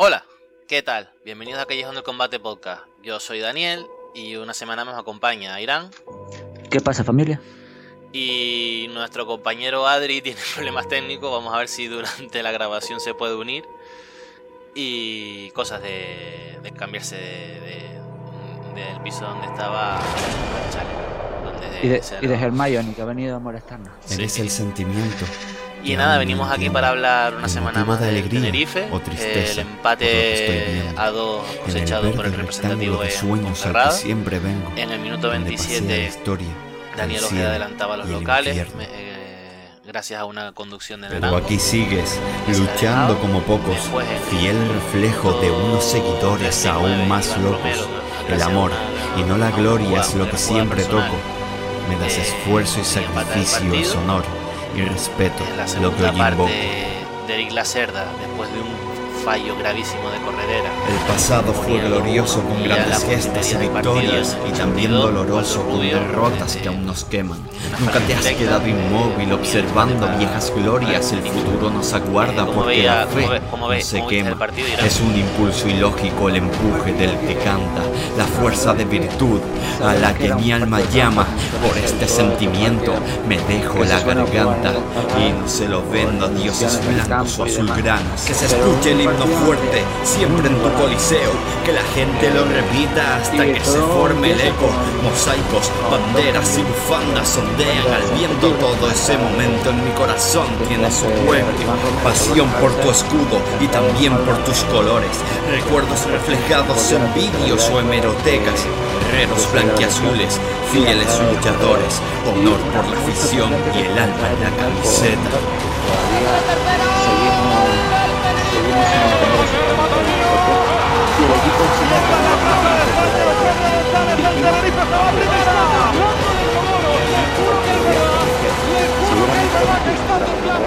Hola, ¿qué tal? Bienvenidos a Callejón del Combate Podcast. Yo soy Daniel y una semana más me acompaña Irán. ¿Qué pasa familia? Y nuestro compañero Adri tiene problemas técnicos, vamos a ver si durante la grabación se puede unir. Y cosas de, de cambiarse de, de- del piso donde estaba Chale, donde Y de, y de alojó. Hermione, que ha venido a molestarnos. Sí. Eres el sentimiento. Y nada, venimos aquí para hablar una semana más de alegría Tenerife, o tristeza el empate a dos En el cosechado por el representativo de sueños Ponferrada. siempre vengo. En el minuto donde pasea la 27 historia, Daniel el Ojeda adelantaba a los y locales eh, gracias a una conducción de Pero Naranjo. aquí sigues, luchando como pocos, fiel reflejo de unos seguidores 19, aún más locos. Romero, El amor una- y no la gloria es lo que siempre toco. Me das Eh, esfuerzo y y sacrificio, es partido. honor y respeto En la lo que segunda parte de Eric Lacerda, después de un fallo gravísimo de corredera. El pasado fue glorioso con grandes gestas y victorias y también 82, doloroso con derrotas eh, que aún nos queman. Nunca te has quedado directa, inmóvil eh, observando viejas glorias, el futuro nos aguarda Eh, ¿cómo porque la fe no se quema. Es un impulso ilógico el empuje del que canta, la fuerza de virtud a la que mi alma llama. Por este sentimiento me dejo la garganta y no se lo vendo a dioses blancos o azulgranas. Que se escuche el fuerte siempre en tu coliseo, que la gente lo repita hasta que se forme el eco. Mosaicos, banderas y bufandas ondean al viento todo ese momento en mi corazón tiene su pueblo. Pasión por tu escudo y también por tus colores. Recuerdos reflejados en vídeos o hemerotecas. Guerreros blanquiazules, fieles luchadores. Honor por la afición y el alma en la camiseta. Seguramente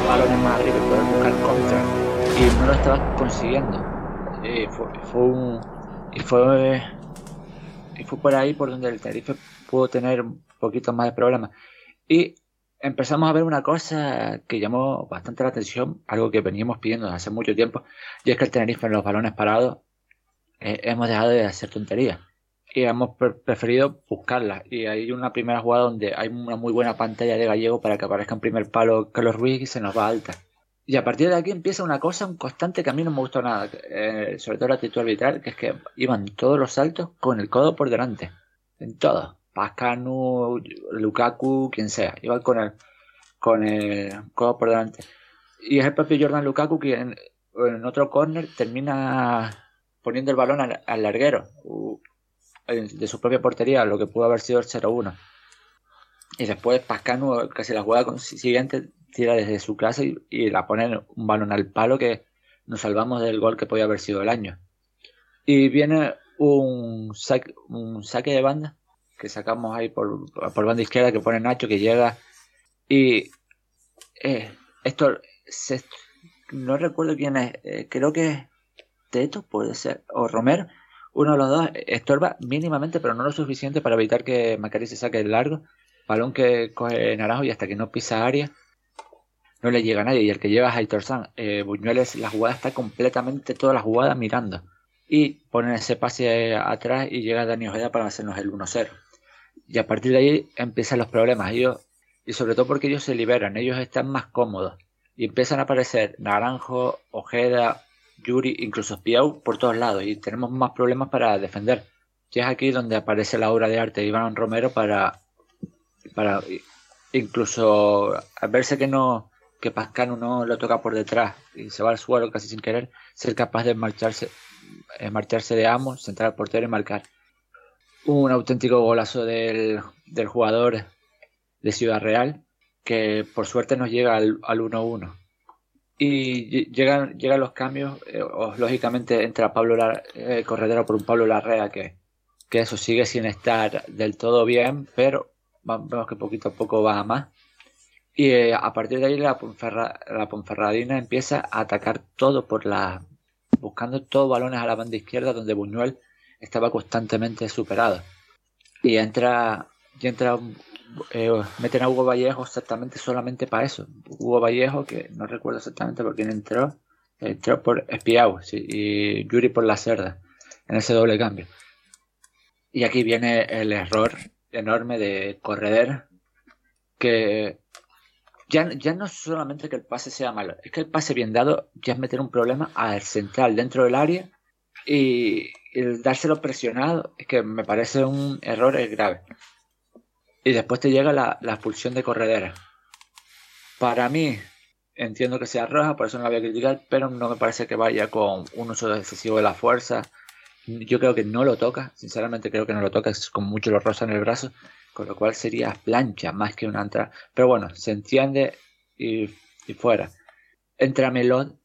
balones más arriba y poder buscar contra. Y no lo estaba consiguiendo. Y fue, fue fue fue por ahí por donde el Tenerife pudo tener un poquito más de problemas. Y empezamos a ver una cosa que llamó bastante la atención, algo que veníamos pidiendo hace mucho tiempo, y es que el Tenerife en los balones parados eh, hemos dejado de hacer tonterías y hemos pre- preferido buscarlas. Y hay una primera jugada donde hay una muy buena pantalla de gallego para que aparezca en primer palo Carlos Ruiz y se nos va alta. Y a partir de aquí empieza una cosa, un constante que a mí no me gustó nada, eh, sobre todo la actitud arbitral, que es que iban todos los saltos con el codo por delante. En todo. Pascanu, Lukaku, quien sea. Iban con el, con el codo por delante. Y es el propio Jordan Lukaku quien en otro córner termina poniendo el balón al, larguero de su propia portería, lo que pudo haber sido el 0-1. Y después Pascanu, casi la jugada siguiente, tira desde su casa y, la pone un balón al palo que nos salvamos del gol que podía haber sido el año. Y viene un saque, un saque de banda que sacamos ahí por, por banda izquierda que pone Nacho que llega y eh, esto no recuerdo quién es, eh, creo que Teto puede ser, o Romero, uno de los dos estorba mínimamente pero no lo suficiente para evitar que Macari se saque el largo, balón que coge Naranjo y hasta que no pisa área no le llega a nadie. Y el que lleva es Aitor San, eh, Buñueles la jugada está completamente toda la jugada mirando. Y ponen ese pase atrás y llega Dani Ojeda para hacernos el 1-0 y a partir de ahí empiezan los problemas. Ellos y sobre todo porque ellos se liberan ellos están más cómodos. Y empiezan a aparecer Naranjo, Ojeda, Yuri, incluso Piau por todos lados y tenemos más problemas para defender. Y es aquí donde aparece la obra de arte de Iván Romero para para incluso al verse que no que Pascano no lo toca por detrás y se va al suelo casi sin querer ser capaz de marcharse eh, marcharse de amo, centrar al portero y marcar. Un auténtico golazo del, del jugador de Ciudad Real que por suerte nos llega al, al 1-1 y lle- llegan, llegan los cambios eh, lógicamente entra Pablo Lar- eh, Corredera por un Pablo Larrea que, que eso sigue sin estar del todo bien pero vemos que poquito a poco va a más. Y eh, a partir de ahí la, Ponferra- la Ponferradina empieza a atacar todo por la buscando todos balones a la banda izquierda donde Buñuel estaba constantemente superado. Y entra y entra eh, meten a Hugo Vallejo exactamente solamente para eso Hugo Vallejo que no recuerdo exactamente por quién entró entró por Espiau y Yuri por la Cerda, en ese doble cambio. Y aquí viene el error enorme de Correder, que ya, ya no solamente que el pase sea malo, es que el pase bien dado ya es meter un problema al central dentro del área y, el dárselo presionado es que me parece un error grave. Y después te llega la, la expulsión de Corredera. Para mí, entiendo que sea roja, por eso no la voy a criticar, pero no me parece que vaya con un uso excesivo de la fuerza. Yo creo que no lo toca, sinceramente creo que no lo toca, es como mucho lo rosa en el brazo, con lo cual sería plancha más que una entrada. Pero bueno, se entiende y, fuera. Entra Melón,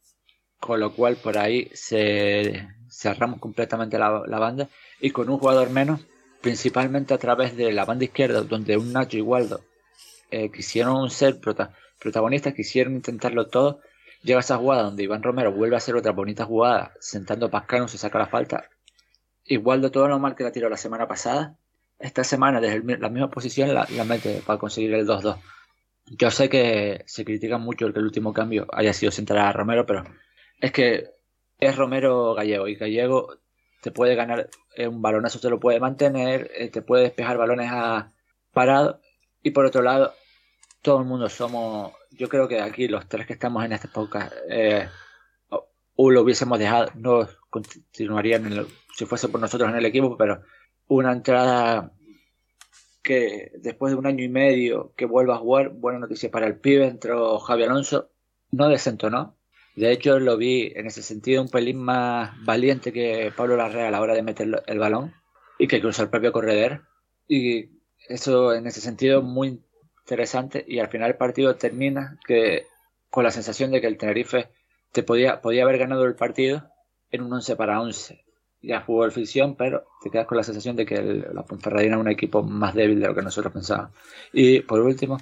con lo cual por ahí se cerramos completamente la, banda y con un jugador menos, principalmente a través de la banda izquierda, donde un Nacho y Waldo eh, quisieron ser protagonistas, quisieron intentarlo todo. Llega esa jugada donde Iván Romero vuelve a hacer otra bonita jugada, sentando a Pascano, se saca la falta. Y todo lo mal que la tiró la semana pasada, esta semana desde la misma posición la, mete para conseguir el 2-2. Yo sé que se critica mucho el que el último cambio haya sido sentar a Romero, pero es que es Romero Gallego y Gallego te puede ganar un balonazo, te lo puede mantener, eh, te puede despejar balones a parado y por otro lado todo el mundo somos, yo creo que aquí los tres que estamos en esta época eh, o lo hubiésemos dejado, no continuarían si fuese por nosotros en el equipo, pero una entrada que después de un año y medio que vuelva a jugar, buena noticia para el pibe, entró Javi Alonso, no desentonó. De hecho, lo vi en ese sentido un pelín más valiente que Pablo Larrea a la hora de meter el balón y que cruzó el propio corredor. Y eso en ese sentido muy interesante. Y al final el partido termina que con la sensación de que el Tenerife te podía, podía haber ganado el partido en un 11 para 11 ya jugó el ficción, pero te quedas con la sensación de que la Ponferradina es un equipo más débil de lo que nosotros pensábamos. Y por último,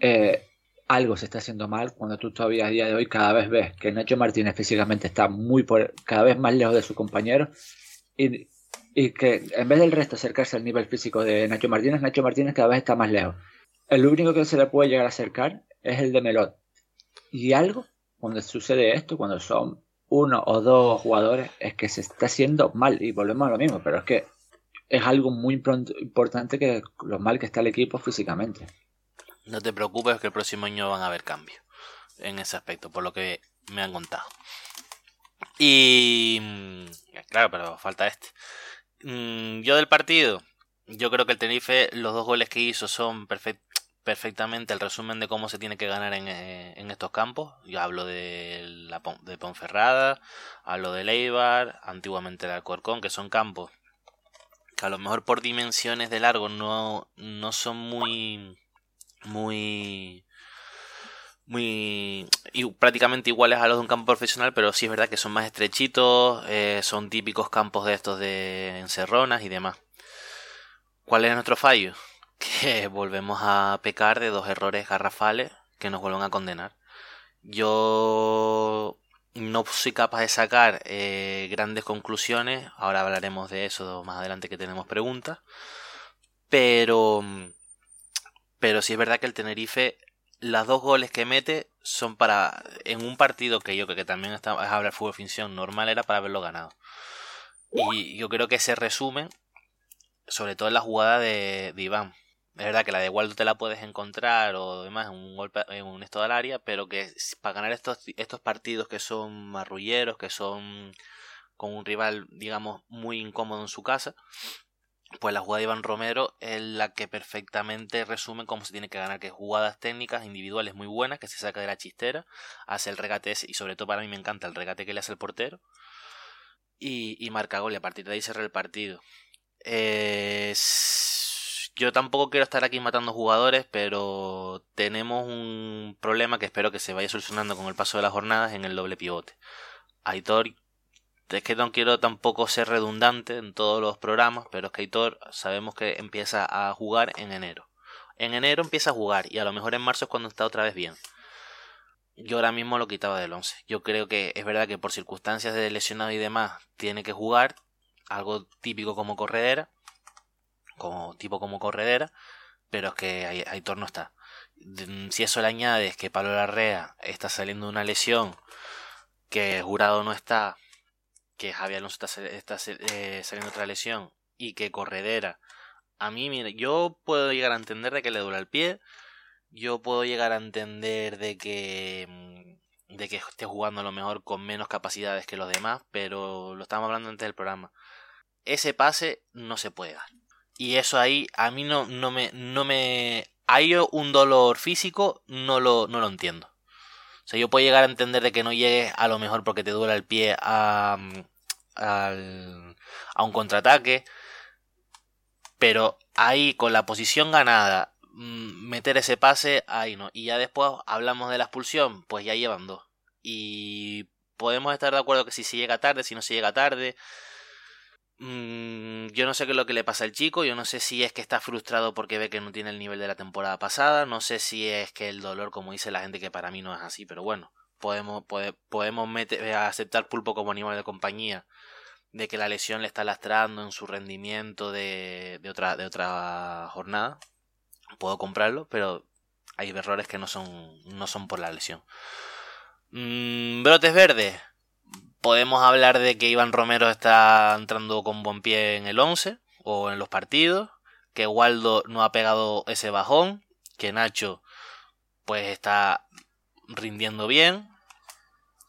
eh, algo se está haciendo mal cuando tú todavía a día de hoy cada vez ves que Nacho Martínez físicamente está muy por, cada vez más lejos de su compañero y, y, que en vez del resto acercarse al nivel físico de Nacho Martínez, Nacho Martínez cada vez está más lejos. El único que se le puede llegar a acercar es el de Melot. Y algo, cuando sucede esto, cuando son uno o dos jugadores es que se está haciendo mal y volvemos a lo mismo, pero es que es algo muy importante que lo mal que está el equipo físicamente. No te preocupes que el próximo año van a haber cambios en ese aspecto, por lo que me han contado. Y mm, claro, pero falta este. Mm, yo del partido, yo creo que el Tenerife, los dos goles que hizo son perfectos perfectamente el resumen de cómo se tiene que ganar en, eh, estos campos. Yo hablo de, la, de Ponferrada, hablo de Leibar, antiguamente el Alcorcón, que son campos que a lo mejor por dimensiones de largo no, no son muy muy muy y prácticamente iguales a los de un campo profesional, pero sí es verdad que son más estrechitos, eh, son típicos campos de estos de encerronas y demás. ¿Cuál es nuestro fallo? que volvemos a pecar de dos errores garrafales que nos vuelven a condenar. Yo no soy capaz de sacar eh, grandes conclusiones, ahora hablaremos de eso más adelante que tenemos preguntas, pero, pero sí es verdad que el Tenerife, las dos goles que mete son para, en un partido que yo creo que también está, es hablar fútbol ficción normal, era para haberlo ganado. Y yo creo que se resumen, sobre todo en la jugada de Iván es verdad que la de Waldo te la puedes encontrar o demás en un golpe en un estado del área, pero que para ganar estos, estos partidos que son marrulleros, que son con un rival, digamos, muy incómodo en su casa, pues la jugada de Iván Romero es la que perfectamente resume cómo se tiene que ganar, que jugadas técnicas individuales muy buenas, que se saca de la chistera, hace el regate ese, y sobre todo para mí me encanta el regate que le hace el portero, y, marca gol, y a partir de ahí cerra el partido. Es yo tampoco quiero estar aquí matando jugadores, pero tenemos un problema que espero que se vaya solucionando con el paso de las jornadas en el doble pivote. Aitor, es que no quiero tampoco ser redundante en todos los programas, pero es que Aitor sabemos que empieza a jugar en enero. En enero empieza a jugar y a lo mejor en marzo es cuando está otra vez bien. Yo ahora mismo lo quitaba del 11. Yo creo que es verdad que por circunstancias de lesionado y demás tiene que jugar, algo típico como corredera, como tipo como corredera, pero es que Aitor no está. Si eso le añades que Pablo Larrea está saliendo de una lesión que Jurado no está, que Javier Alonso está, está eh, saliendo otra lesión y que Corredera, a mí, mire, yo puedo llegar a entender de que le dura el pie, yo puedo llegar a entender de que mm, de que esté jugando a lo mejor con menos capacidades que los demás, pero lo estamos hablando antes del programa. Ese pase no se puede dar. Y eso ahí a mí no, no me no me hay un dolor físico, no lo no lo entiendo. O sea, yo puedo llegar a entender de que no llegues a lo mejor porque te duele el pie a, mm, a un contraataque, pero ahí con la posición ganada, mm, meter ese pase, ahí no. Y ya después hablamos de la expulsión, pues ya llevan dos. Y podemos estar de acuerdo que si se llega tarde, si no se llega tarde. Mm, yo no sé qué es lo que le pasa al chico, yo no sé si es que está frustrado porque ve que no tiene el nivel de la temporada pasada, no sé si es que el dolor, como dice la gente, que para mí no es así, pero bueno, podemos, podemos meter, aceptar pulpo como animal de compañía de que la lesión le está lastrando en su rendimiento de, de, otra, de otra jornada. Puedo comprarlo, pero hay errores que no son, no son por la lesión. Mm, brotes verdes. Podemos hablar de que Iván Romero está entrando con buen pie en el 11 o en los partidos. Que Waldo no ha pegado ese bajón. Que Nacho pues está rindiendo bien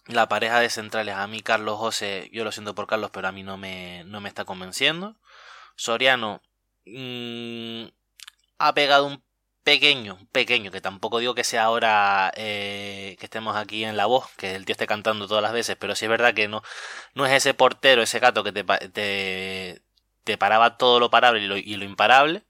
la pareja de centrales, a mí Carlos José, yo lo siento por Carlos, pero a mí no me, no me está convenciendo. Soriano mm, ha pegado un pequeño, pequeño, que tampoco digo que sea ahora eh, que estemos aquí en la voz, que el tío esté cantando todas las veces, pero sí es verdad que no, no es ese portero, ese gato que te, te, te paraba todo lo parable y lo, y lo imparable.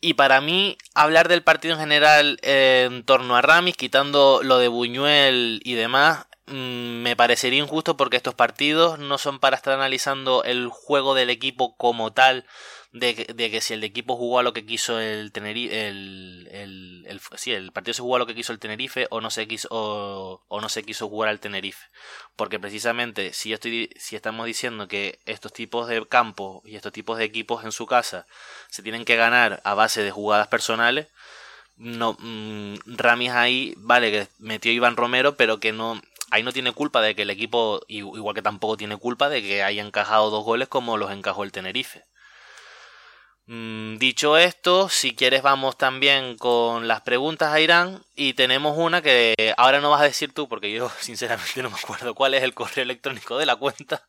Y para mí, hablar del partido en general eh, en torno a Ramis, quitando lo de Buñuel y demás, mm, me parecería injusto porque estos partidos no son para estar analizando el juego del equipo como tal, de, que si el equipo jugó a lo que quiso el Tenerife, el, el, el, sí, el partido se jugó a lo que quiso el Tenerife o no se quiso, o, o no se quiso jugar al Tenerife. Porque precisamente si, yo estoy, si estamos diciendo que estos tipos de campos y estos tipos de equipos en su casa se tienen que ganar a base de jugadas personales, no, mmm, Ramis ahí, vale, que metió Iván Romero, pero que no, ahí no tiene culpa de que el equipo, igual que tampoco tiene culpa de que haya encajado dos goles como los encajó el Tenerife. Mm, dicho esto, si quieres vamos también con las preguntas a Irán y tenemos una que ahora no vas a decir tú porque yo sinceramente no me acuerdo cuál es el correo electrónico de la cuenta.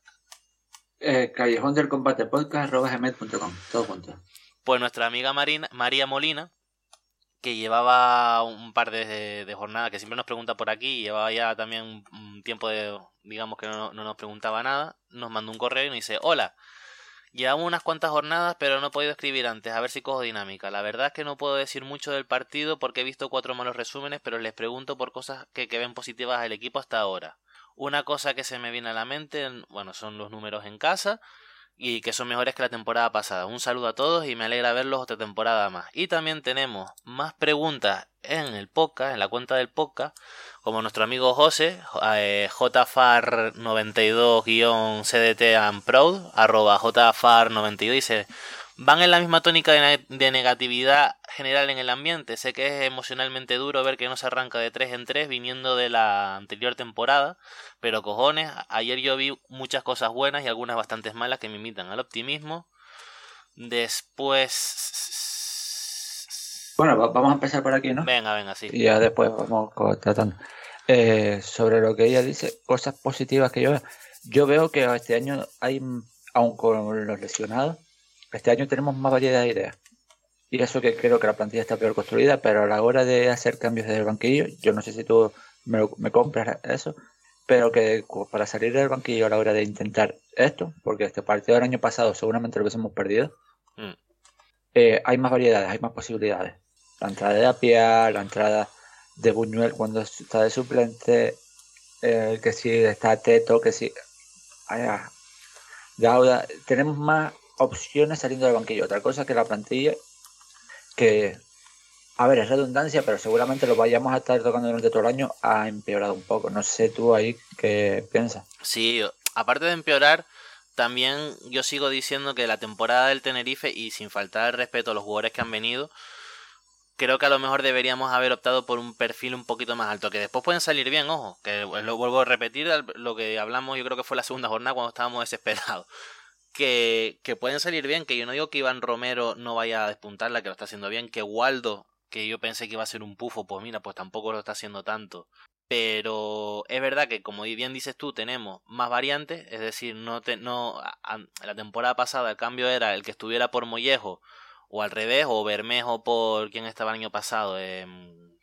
Eh, callejón del combate podcast todo junto. Pues nuestra amiga Marina, María Molina, que llevaba un par de, de jornadas, que siempre nos pregunta por aquí, llevaba ya también un tiempo de, digamos que no, no nos preguntaba nada, nos mandó un correo y nos dice, hola, Llevamos unas cuantas jornadas, pero no he podido escribir antes, a ver si cojo dinámica. La verdad es que no puedo decir mucho del partido porque he visto cuatro malos resúmenes, pero les pregunto por cosas que, que ven positivas al equipo hasta ahora. Una cosa que se me viene a la mente, bueno, son los números en casa y que son mejores que la temporada pasada. Un saludo a todos y me alegra verlos otra temporada más. Y también tenemos más preguntas en el podcast, en la cuenta del podcast, como nuestro amigo José, eh, JFAR92-CDT and Proud, arroba JFAR92, dice, van en la misma tónica de, negatividad general en el ambiente. Sé que es emocionalmente duro ver que no se arranca de 3 en 3 viniendo de la anterior temporada, pero cojones, ayer yo vi muchas cosas buenas y algunas bastante malas que me invitan al optimismo. Después... Bueno, vamos a empezar por aquí, ¿no? Venga, venga, sí. Y ya después vamos tratando. Eh, sobre lo que ella dice, cosas positivas que yo veo. Yo veo que este año hay, aun con los lesionados, este año tenemos más variedad de ideas. Y eso que creo que la plantilla está peor construida, pero a la hora de hacer cambios desde el banquillo, yo no sé si tú me, me compras eso, pero que para salir del banquillo a la hora de intentar esto, porque este partido del año pasado seguramente lo hubiésemos perdido, mm. eh, hay más variedades, hay más posibilidades. La entrada de Apia, la entrada de Buñuel cuando está de suplente, eh, que si está Teto, que si... Ah, Gauda, tenemos más opciones saliendo del banquillo. Otra cosa que la plantilla, que, a ver, es redundancia, pero seguramente lo vayamos a estar tocando durante todo el año, ha empeorado un poco. No sé tú ahí qué piensas. Sí, aparte de empeorar, también yo sigo diciendo que la temporada del Tenerife, y sin faltar el respeto a los jugadores que han venido, creo que a lo mejor deberíamos haber optado por un perfil un poquito más alto, que después pueden salir bien, ojo, que lo vuelvo a repetir, lo que hablamos yo creo que fue la segunda jornada cuando estábamos desesperados. Que, que pueden salir bien, que yo no digo que Iván Romero no vaya a despuntarla, que lo está haciendo bien, que Waldo, que yo pensé que iba a ser un pufo, pues mira, pues tampoco lo está haciendo tanto. Pero es verdad que, como bien dices tú, tenemos más variantes, es decir, no, te, no la temporada pasada el cambio era el que estuviera por Mollejo o al revés, o Bermejo por quien estaba el año pasado. Em,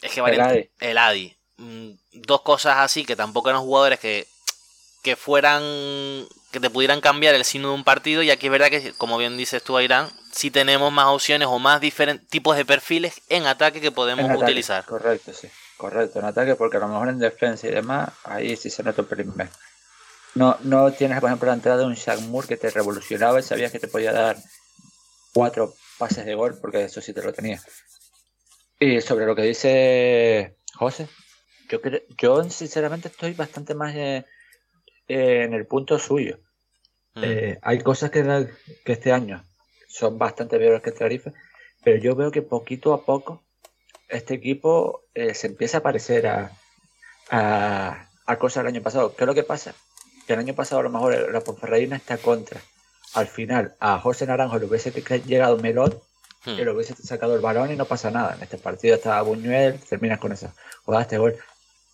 es que vale, el Adi. Mm, dos cosas así que tampoco eran jugadores que, que fueran. Que te pudieran cambiar el signo de un partido. Y aquí es verdad que, como bien dices tú, Irán, sí tenemos más opciones o más diferentes tipos de perfiles en ataque que podemos utilizar. Correcto, sí. Correcto, en ataque, porque a lo mejor en defensa y demás, ahí sí se nota un pelín No, no tienes, por ejemplo, la entrada de un Shaq Moore que te revolucionaba y sabías que te podía dar cuatro pases de gol, porque eso sí te lo tenía. Y sobre lo que dice José, yo, yo sinceramente estoy bastante más eh, en el punto suyo. Mm. Eh, hay cosas que, que este año son bastante peores que el Tarife, pero yo veo que poquito a poco este equipo eh, se empieza a parecer a, a, a, cosas del año pasado. ¿Qué es lo que pasa? Que el año pasado a lo mejor la Ponferradina está contra al final a José Naranjo le hubiese llegado Melón hmm. y le hubiese sacado el balón y no pasa nada. En este partido está Buñuel, terminas con esa jugada, este gol.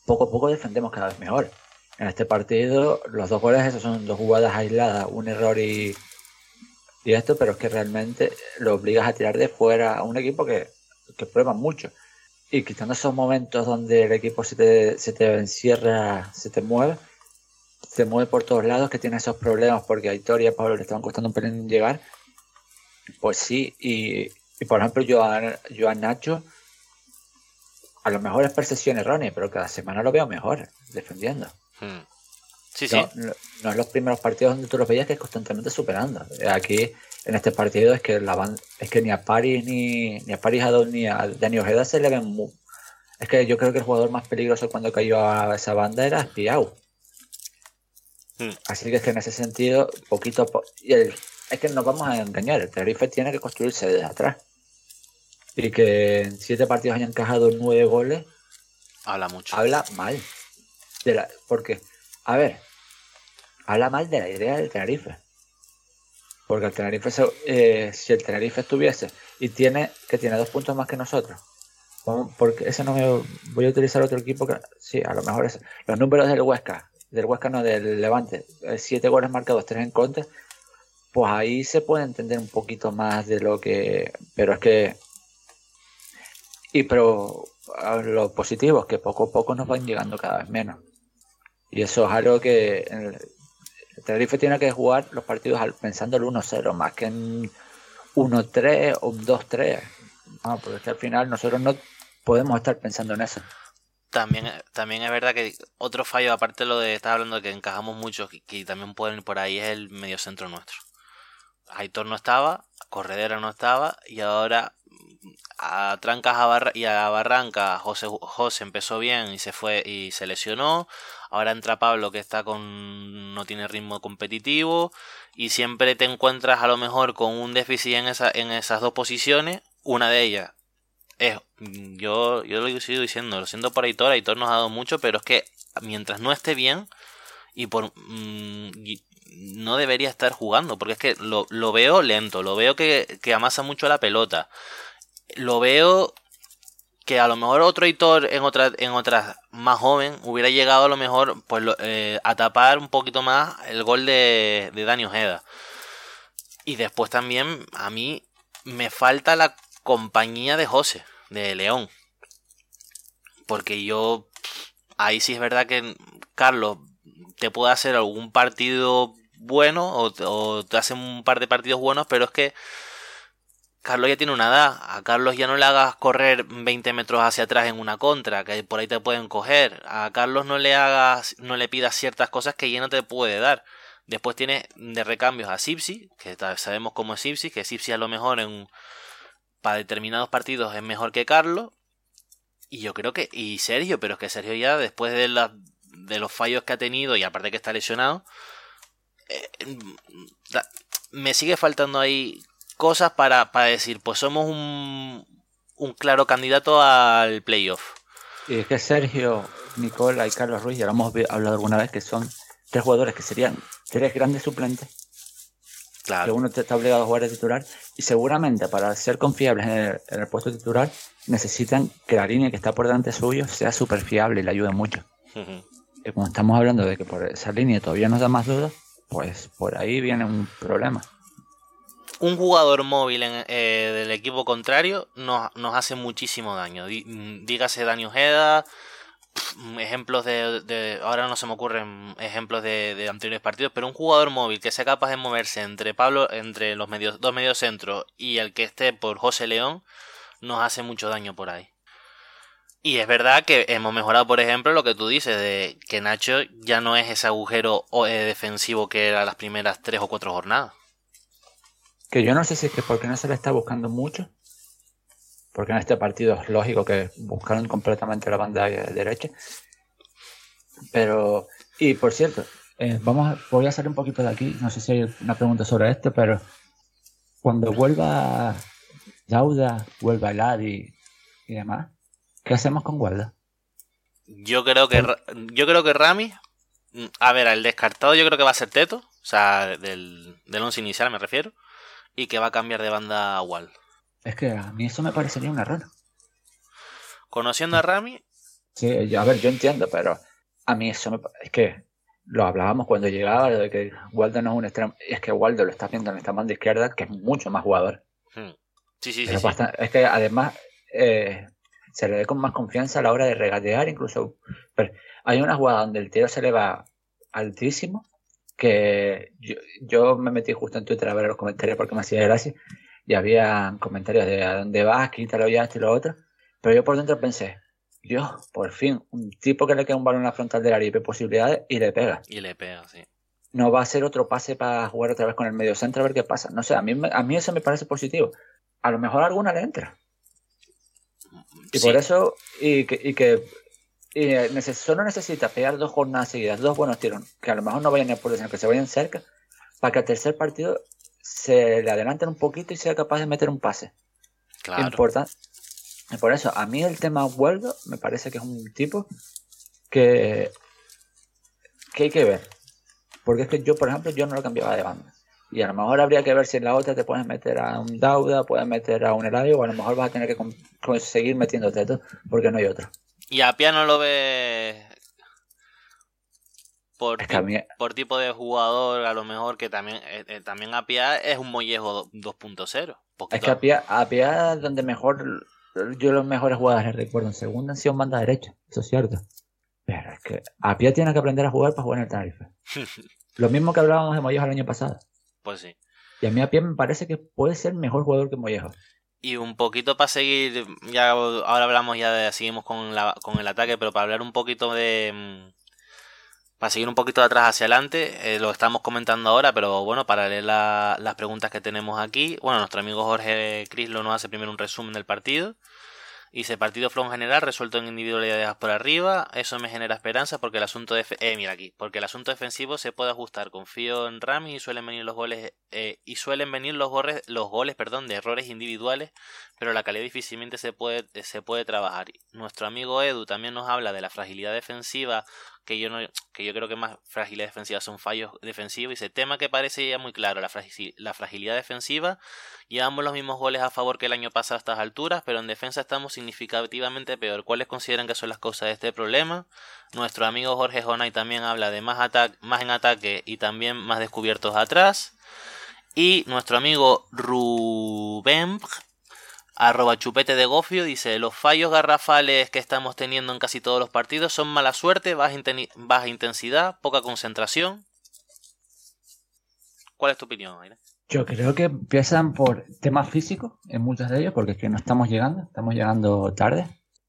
Poco a poco defendemos cada vez mejor. En este partido, los dos goles, esos son dos jugadas aisladas, un error y, y esto, pero es que realmente lo obligas a tirar de fuera a un equipo que, que prueba mucho. Y quitando esos momentos donde el equipo se te, se te encierra, se te mueve, se mueve por todos lados, que tiene esos problemas porque a Aitor y a Pablo le estaban costando un pelín llegar. Pues sí, y, por ejemplo yo a Nacho, a lo mejor es percepción errónea, pero cada semana lo veo mejor defendiendo. Hmm. Sí, sí. No, es los primeros partidos donde tú los veías que es constantemente superando. Aquí, en este partido, es que la es que ni a Paris ni, ni a Paris ni a Dani Ojeda se le ven Es que yo creo que el jugador más peligroso cuando cayó a esa banda era Spiau. Hmm. Así que es que en ese sentido, poquito y es que nos vamos a engañar, el Tenerife tiene que construirse desde atrás. Y que en siete partidos hayan encajado nueve goles. Habla mucho. Habla mal. Porque, a ver, habla mal de la idea del Tenerife. Porque el Tenerife, eh, si el Tenerife estuviese y tiene que tiene dos puntos más que nosotros, porque ese no me voy a utilizar otro equipo que sí, a lo mejor es los números del Huesca del Huesca, no, del Levante, eh, siete goles marcados, tres en contra, pues ahí se puede entender un poquito más de lo que. Pero es que. Y pero lo positivo es que poco a poco nos van llegando cada vez menos. Y eso es algo que el, Tenerife tiene que jugar los partidos pensando el 1-0, más que en 1-3 o un 2-3. No, porque es que al final nosotros no podemos estar pensando en eso. También, también es verdad que otro fallo, aparte de lo de estar hablando de que encajamos mucho, que, también pueden ir por ahí, es el medio centro nuestro. Aitor no estaba, Corredera no estaba, y ahora a Trancas y a Barranca José, José empezó bien y se fue y se lesionó. Ahora entra Pablo que está con no tiene ritmo competitivo y siempre te encuentras a lo mejor con un déficit en, esa, en esas dos posiciones. Una de ellas es, yo, yo lo sigo diciendo, lo siento por Aitor, Aitor nos ha dado mucho, pero es que mientras no esté bien y por mm, no debería estar jugando, porque es que lo, lo veo lento, lo veo que, que, amasa mucho la pelota, lo veo que a lo mejor otro Aitor en otra, en otras más joven hubiera llegado a lo mejor pues eh, a tapar un poquito más el gol de, de Dani Ojeda. Y después también a mí me falta la compañía de José, de León. Porque yo, ahí sí es verdad que Carlos te puede hacer algún partido bueno o, te hace un par de partidos buenos, pero es que Carlos ya tiene una edad. A Carlos ya no le hagas correr 20 metros hacia atrás en una contra, que por ahí te pueden coger. A Carlos no le hagas, no le pidas ciertas cosas que ya no te puede dar. Después tiene de recambios a Sipsi, que sabemos cómo es Sipsi, que Sipsi a lo mejor en, para determinados partidos es mejor que Carlos. Y yo creo que. Y Sergio, pero es que Sergio ya después de, los fallos que ha tenido y aparte que está lesionado. Eh, me sigue faltando ahí cosas para, para decir, pues somos un, un claro candidato al playoff. Y es que Sergio, Nicola y Carlos Ruiz, ya lo hemos hablado alguna vez, que son tres jugadores que serían tres grandes suplentes. Claro. Que uno está obligado a jugar de titular. Y seguramente para ser confiables en el, en el puesto titular necesitan que la línea que está por delante suyo sea súper fiable y le ayude mucho. Y cuando estamos hablando de que por esa línea todavía nos da más dudas, pues por ahí viene un problema. Un jugador móvil en- eh, del equipo contrario nos, nos hace muchísimo daño. Mm, Dígase Dani Ojeda, ejemplos de, de- Ahora no se me ocurren ejemplos de, de anteriores partidos, pero un jugador móvil que sea capaz de moverse entre Pablo, entre los medios, dos mediocentros y el que esté por José León, nos hace mucho daño por ahí. Y es verdad que hemos mejorado, por ejemplo, lo que tú dices, de que Nacho ya no es ese agujero eh, defensivo que era las primeras tres o cuatro jornadas. Que yo no sé si es que porque no se le está buscando mucho. Porque en este partido es lógico que buscaron completamente la banda de- derecha. Pero, y por cierto, eh, vamos a- voy a hacer un poquito de aquí. No sé si hay una pregunta sobre esto, pero cuando vuelva Dauda, vuelva Ladi y demás, ¿qué hacemos con Guarda? Yo creo que yo creo que Rami, mm, a ver, el descartado yo creo que va a ser Teto, o sea, del, del once inicial me refiero, y que va a cambiar de banda a Wall. Es que a mí eso me parecería un error. Conociendo a Rami, Sí, yo- a ver, yo entiendo, pero a mí eso me es que lo hablábamos cuando llegaba, lo de que Waldo no es un extremo. Es que Waldo lo está viendo en esta banda izquierda, que es mucho más jugador. hmm, sí, sí, sí, Pero sí. bastante- es que además eh, se le ve con más confianza a la hora de regatear, incluso. Pero hay una jugada donde el tiro se le va altísimo, que yo, yo me metí justo en Twitter a ver los comentarios porque me hacía gracia, y había comentarios de a dónde vas, quítalo ya, esto y lo otro. Pero yo por dentro pensé, Dios, por fin, un tipo que le queda un balón en la frontal del área y posibilidades y le pega. Y le pega, sí. No va a ser otro pase para jugar otra vez con el medio centro a ver qué pasa. No sé, a mí, a mí eso me parece positivo. A lo mejor alguna le entra. Y Sí, por eso, y que, y que eh, solo necesita pegar dos jornadas seguidas, dos buenos tiros, que a lo mejor no vayan a por sino que se vayan cerca, para que al tercer partido se le adelanten un poquito y sea capaz de meter un pase. claro. Importante. Y por eso, a mí el tema Waldo me parece que es un tipo que, que hay que ver. Porque es que yo, por ejemplo, yo no lo cambiaba de banda. Y a lo mejor habría que ver si en la otra te puedes meter a un Dauda, puedes meter a un Eladio, o a lo mejor vas a tener que con- conseguir metiéndote todo, porque no hay otro. Y a Pia no lo ve por, Es que a mí, por tipo de jugador, a lo mejor que también eh, eh, también a Pia es un mollejo 2.0. es que a Pia, a Pia donde mejor, yo los mejores jugadores recuerdo en segunda han sido en banda derecha, eso es cierto. Pero es que a Pia tiene que aprender a jugar para jugar en el Tenerife. Lo mismo que hablábamos de Mollejo el año pasado. pues sí. Y a mí a Pia me parece que puede ser mejor jugador que Mollejo. Y un poquito para seguir, ya ahora hablamos ya de, seguimos con, la, con el ataque, pero para hablar un poquito de, mm, para seguir un poquito de atrás hacia adelante, eh, lo estamos comentando ahora, pero bueno, para leer la- las preguntas que tenemos aquí, bueno, nuestro amigo Jorge Crislo nos hace primero un resumen del partido. Dice, partido flow en general, resuelto en individualidades por arriba, eso me genera esperanza porque el asunto eh, mira aquí, porque el asunto defensivo se puede ajustar, confío en Rami y suelen venir los goles eh, y suelen venir los goles, los goles, perdón, de errores individuales, pero la calidad difícilmente se puede se puede trabajar. Nuestro amigo Edu también nos habla de la fragilidad defensiva, que yo no creo que más fragilidad defensiva son fallos defensivos, dice, tema que parece ya muy claro, la fragilidad defensiva Llevamos los mismos goles a favor que el año pasado a estas alturas, pero en defensa estamos significativamente peor. ¿Cuáles consideran que son las causas de este problema? Nuestro amigo Jorge Jonay también habla de más, ataque, más en ataque y también más descubiertos atrás. Y nuestro amigo Rubén, arroba chupete de gofio, dice, los fallos garrafales que estamos teniendo en casi todos los partidos son mala suerte, baja, intensidad, poca concentración. ¿Cuál es tu opinión, Aire? Yo creo que empiezan por temas físicos en muchos de ellos, porque es que no estamos llegando, estamos llegando tarde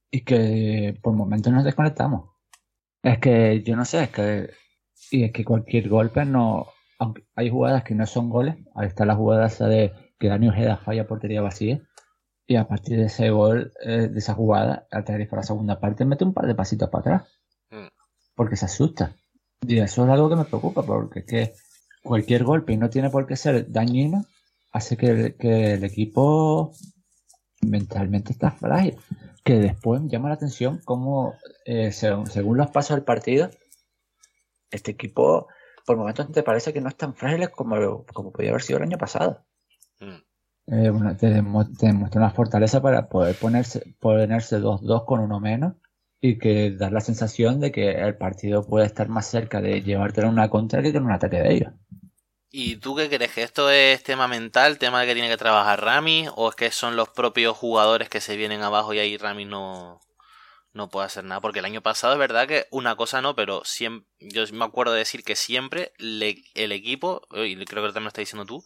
y que por momentos nos desconectamos. Es que yo no sé, es que y es que cualquier golpe no, aunque hay jugadas que no son goles, ahí está la jugada de que Dani Ojeda falla portería vacía y a partir de ese gol, eh, de esa jugada, al Tenerife para la segunda parte mete un par de pasitos para atrás Mm. porque se asusta. Y eso es algo que me preocupa, porque es que cualquier golpe, y no tiene por qué ser dañino, hace que, que el equipo mentalmente está frágil. Que después llama la atención cómo, eh, según, los pasos del partido, este equipo por momentos te parece que no es tan frágil como, como podía haber sido el año pasado. Mm. Eh, te, demuestra una fortaleza para poder ponerse ponerse 2-2 con uno menos y que dar la sensación de que el partido puede estar más cerca de llevarte a una contra que con un ataque de ellos. ¿Y tú qué crees? ¿Que esto es tema mental, tema de que tiene que trabajar Rami? ¿O es que son los propios jugadores que se vienen abajo y ahí Rami no, no puede hacer nada? Porque el año pasado es verdad que una cosa no, pero siempre, yo me acuerdo de decir que siempre el equipo, y creo que también lo estás diciendo tú,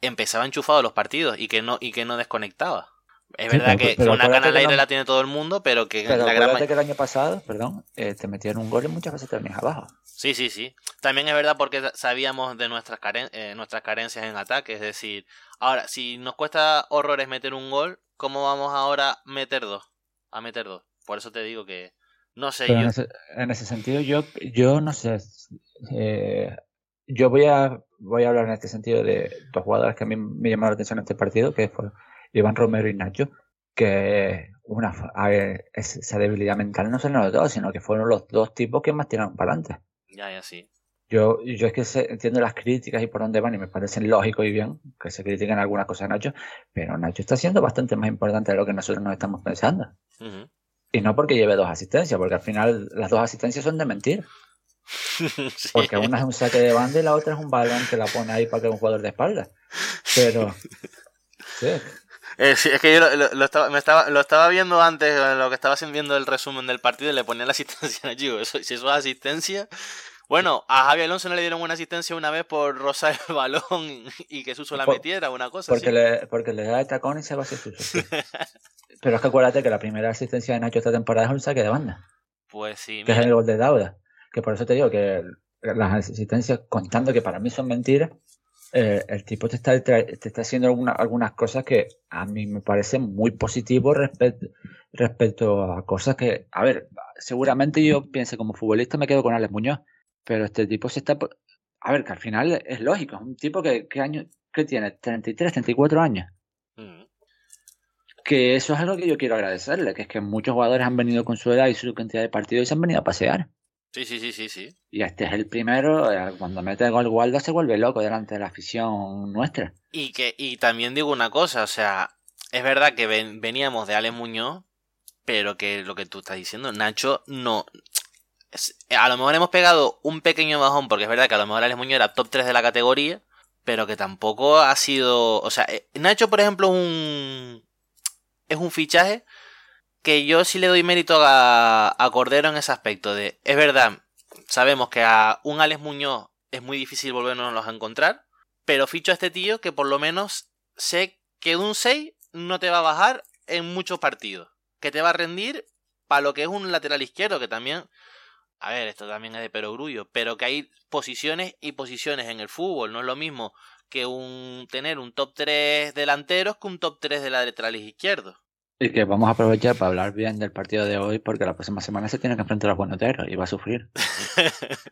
empezaba enchufado los partidos y que no, y que no desconectaba. Es verdad que, una gana al aire la tiene todo el mundo, pero que pero la gran que el año pasado, perdón, eh, te metieron un gol y muchas veces terminas abajo. Sí, sí, sí. También es verdad porque sabíamos de nuestras, eh, nuestras carencias en ataque. Es decir, ahora, si nos cuesta horrores meter un gol, ¿cómo vamos ahora a meter dos? A meter dos. Por eso te digo que no sé. yo... en, ese, sentido, yo, yo no sé. Eh, yo voy a, voy a hablar en este sentido de dos jugadores que a mí me llamaron la atención en este partido, que fue Iván Romero y Nacho, que una, esa debilidad mental no se los dos, sino que fueron los dos tipos que más tiraron para adelante. Ya, ya, sí. Yo, yo es que entiendo las críticas y por dónde van y me parecen lógico y bien que se critiquen algunas cosas de Nacho, pero Nacho está siendo bastante más importante de lo que nosotros nos estamos pensando. Y no porque lleve dos asistencias, porque al final las dos asistencias son de mentir. Porque una es un saque de banda y la otra es un balón que la pone ahí para que un jugador de espalda. Pero. Sí. Eh, es que yo lo, estaba, me estaba, lo estaba viendo antes, lo que estaba viendo el resumen del partido y le ponía la asistencia a Chico. si eso es asistencia. Bueno, a Javi Alonso no le dieron una asistencia una vez por rozar el balón y que Suso la metiera, una cosa porque Le, porque le da el tacón y se va hacia Suso. Pero es que acuérdate que la primera asistencia de Nacho esta temporada es un saque de banda. Pues sí. Que es el gol de Dauda. Que por eso te digo que las asistencias, contando que para mí son mentiras, eh, el tipo te está, te está haciendo algunas cosas que a mí me parecen muy positivos respecto, respecto a cosas que, a ver, seguramente yo pienso como futbolista me quedo con Alex Muñoz, pero este tipo se está... A ver, que al final es lógico, es un tipo que, ¿qué año, que tiene? 33, 34 años. Mm. Que eso es algo que yo quiero agradecerle, que es que muchos jugadores han venido con su edad y su cantidad de partidos y se han venido a pasear. Sí, sí, sí, sí, sí. Y este es el primero, eh, cuando mete el gol Waldo se vuelve loco delante de la afición nuestra. Y que y también digo una cosa, o sea, es verdad que veníamos de Ale Muñoz, pero que lo que tú estás diciendo, Nacho no... a lo mejor hemos pegado un pequeño bajón, porque es verdad que a lo mejor Ale Muñoz era top 3 de la categoría, pero que tampoco ha sido... O sea, eh, Nacho, por ejemplo, es un... Es un fichaje que yo sí le doy mérito a, Cordero en ese aspecto de, es verdad, sabemos que a un Alex Muñoz es muy difícil volvernos a encontrar, pero ficho a este tío que por lo menos sé que un 6 no te va a bajar en muchos partidos, que te va a rendir para lo que es un lateral izquierdo, que también, a ver, esto también es de perogrullo, pero que hay posiciones y posiciones en el fútbol, no es lo mismo que un tener un top 3 delanteros que un top 3 de laterales izquierdos. Y que vamos a aprovechar para hablar bien del partido de hoy, porque la próxima semana se tiene que enfrentar a Buenotero y va a sufrir.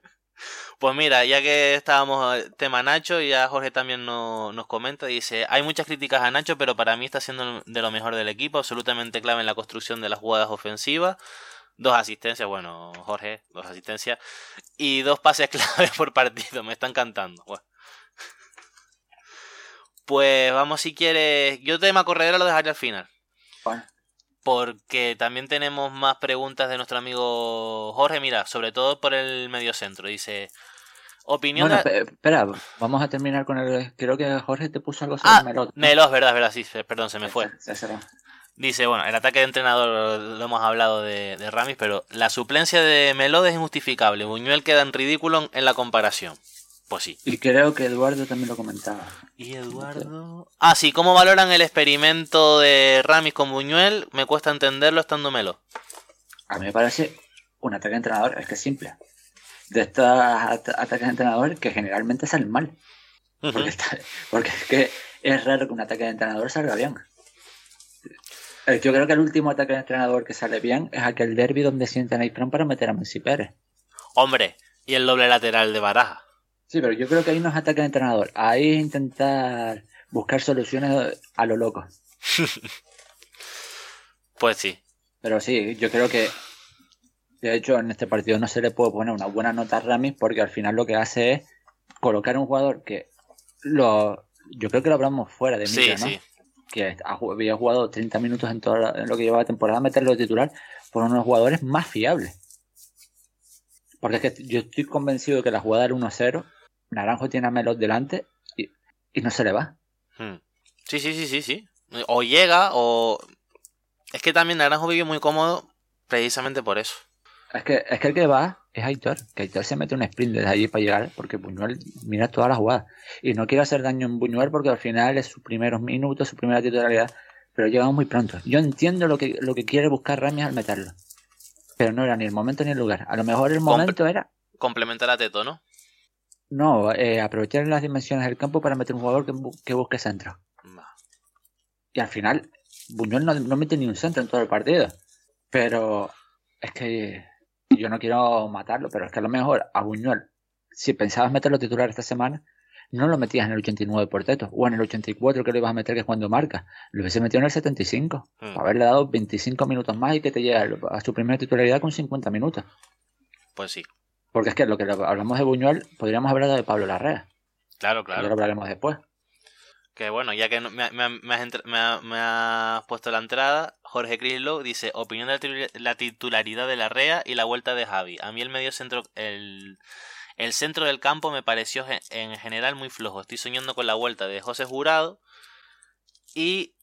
pues mira, ya que estábamos eh, tema Nacho, ya Jorge también nos comenta, dice, hay muchas críticas a Nacho, pero para mí está siendo de lo mejor del equipo, absolutamente clave en la construcción de las jugadas ofensivas. Dos asistencias, bueno, Jorge, dos asistencias. Y dos pases clave por partido, me están cantando. Pues vamos si quieres. Yo tema corredera lo dejaré al final. Porque también tenemos más preguntas de nuestro amigo Jorge, mira, sobre todo por el medio centro. Dice, opinión... espera, vamos a terminar con el... Creo que Jorge te puso algo sobre ah, Melos. Melos, verdad, verdad, sí, perdón, se me fue. Dice, bueno, el ataque de entrenador lo hemos hablado de, de Ramis, pero la suplencia de Melod es injustificable. Buñuel queda en ridículo en la comparación. Pues sí. Y creo que Eduardo también lo comentaba. ¿Y Eduardo? Ah, sí, ¿cómo valoran el experimento de Ramis con Buñuel? Me cuesta entenderlo estando melo. A mí me parece un ataque de entrenador, es que es simple. De estos ataques de entrenador que generalmente salen mal. porque, es que es raro que un ataque de entrenador salga bien. Eh, yo creo que el último ataque de entrenador que sale bien es aquel derby donde sientan a Ifran para meter a Messi Pérez. Hombre, y el doble lateral de Baraja. Sí, pero yo creo que ahí no es ataque de entrenador. Ahí es intentar buscar soluciones a lo loco. pues sí. Pero sí, yo creo que de hecho en este partido no se le puede poner una buena nota a Ramis porque al final lo que hace es colocar un jugador que lo yo creo que lo hablamos fuera de mí, ¿no? Que había jugado 30 minutos en todo lo que llevaba temporada, meterlo de titular por uno de los jugadores más fiables. Porque es que yo estoy convencido de que la jugada era 1-0, Naranjo tiene a Melot delante y, no se le va. Hmm. Sí, sí, sí, sí, sí. O llega o... Es que también Naranjo vive muy cómodo precisamente por eso. Es que, es que el que va es Aitor, que Aitor se mete un sprint desde allí para llegar, porque Buñuel mira todas las jugadas. Y no quiere hacer daño en Buñuel porque al final es sus primeros minutos, su primera titularidad, pero llegamos muy pronto. Yo entiendo lo que, lo que quiere buscar Ramis al meterlo. Pero no era ni el momento ni el lugar. A lo mejor el momento era. Complementar a Teto, ¿no? No, eh, aprovechar las dimensiones del campo para meter un jugador que, busque centro. Y al final, Buñuel no, no mete ni un centro en todo el partido. Pero es que yo no quiero matarlo, pero es que a lo mejor a Buñuel, si pensabas meterlo titular esta semana, no lo metías en el 89 por Teto, o en el 84 que lo ibas a meter que es cuando marca, lo hubiese metido en el 75, hmm. para haberle dado 25 minutos más y que te llegue a su primera titularidad con 50 minutos. Pues sí. Porque es que lo que hablamos de Buñuel, podríamos hablar de Pablo Larrea. Claro, claro. lo hablaremos después. Que bueno, ya que me, me, has, puesto la entrada, Jorge Crislo dice, opinión de la titularidad de la REA y la vuelta de Javi. A mí el medio centro, el, el centro del campo me pareció en general muy flojo. Estoy soñando con la vuelta de José Jurado. Y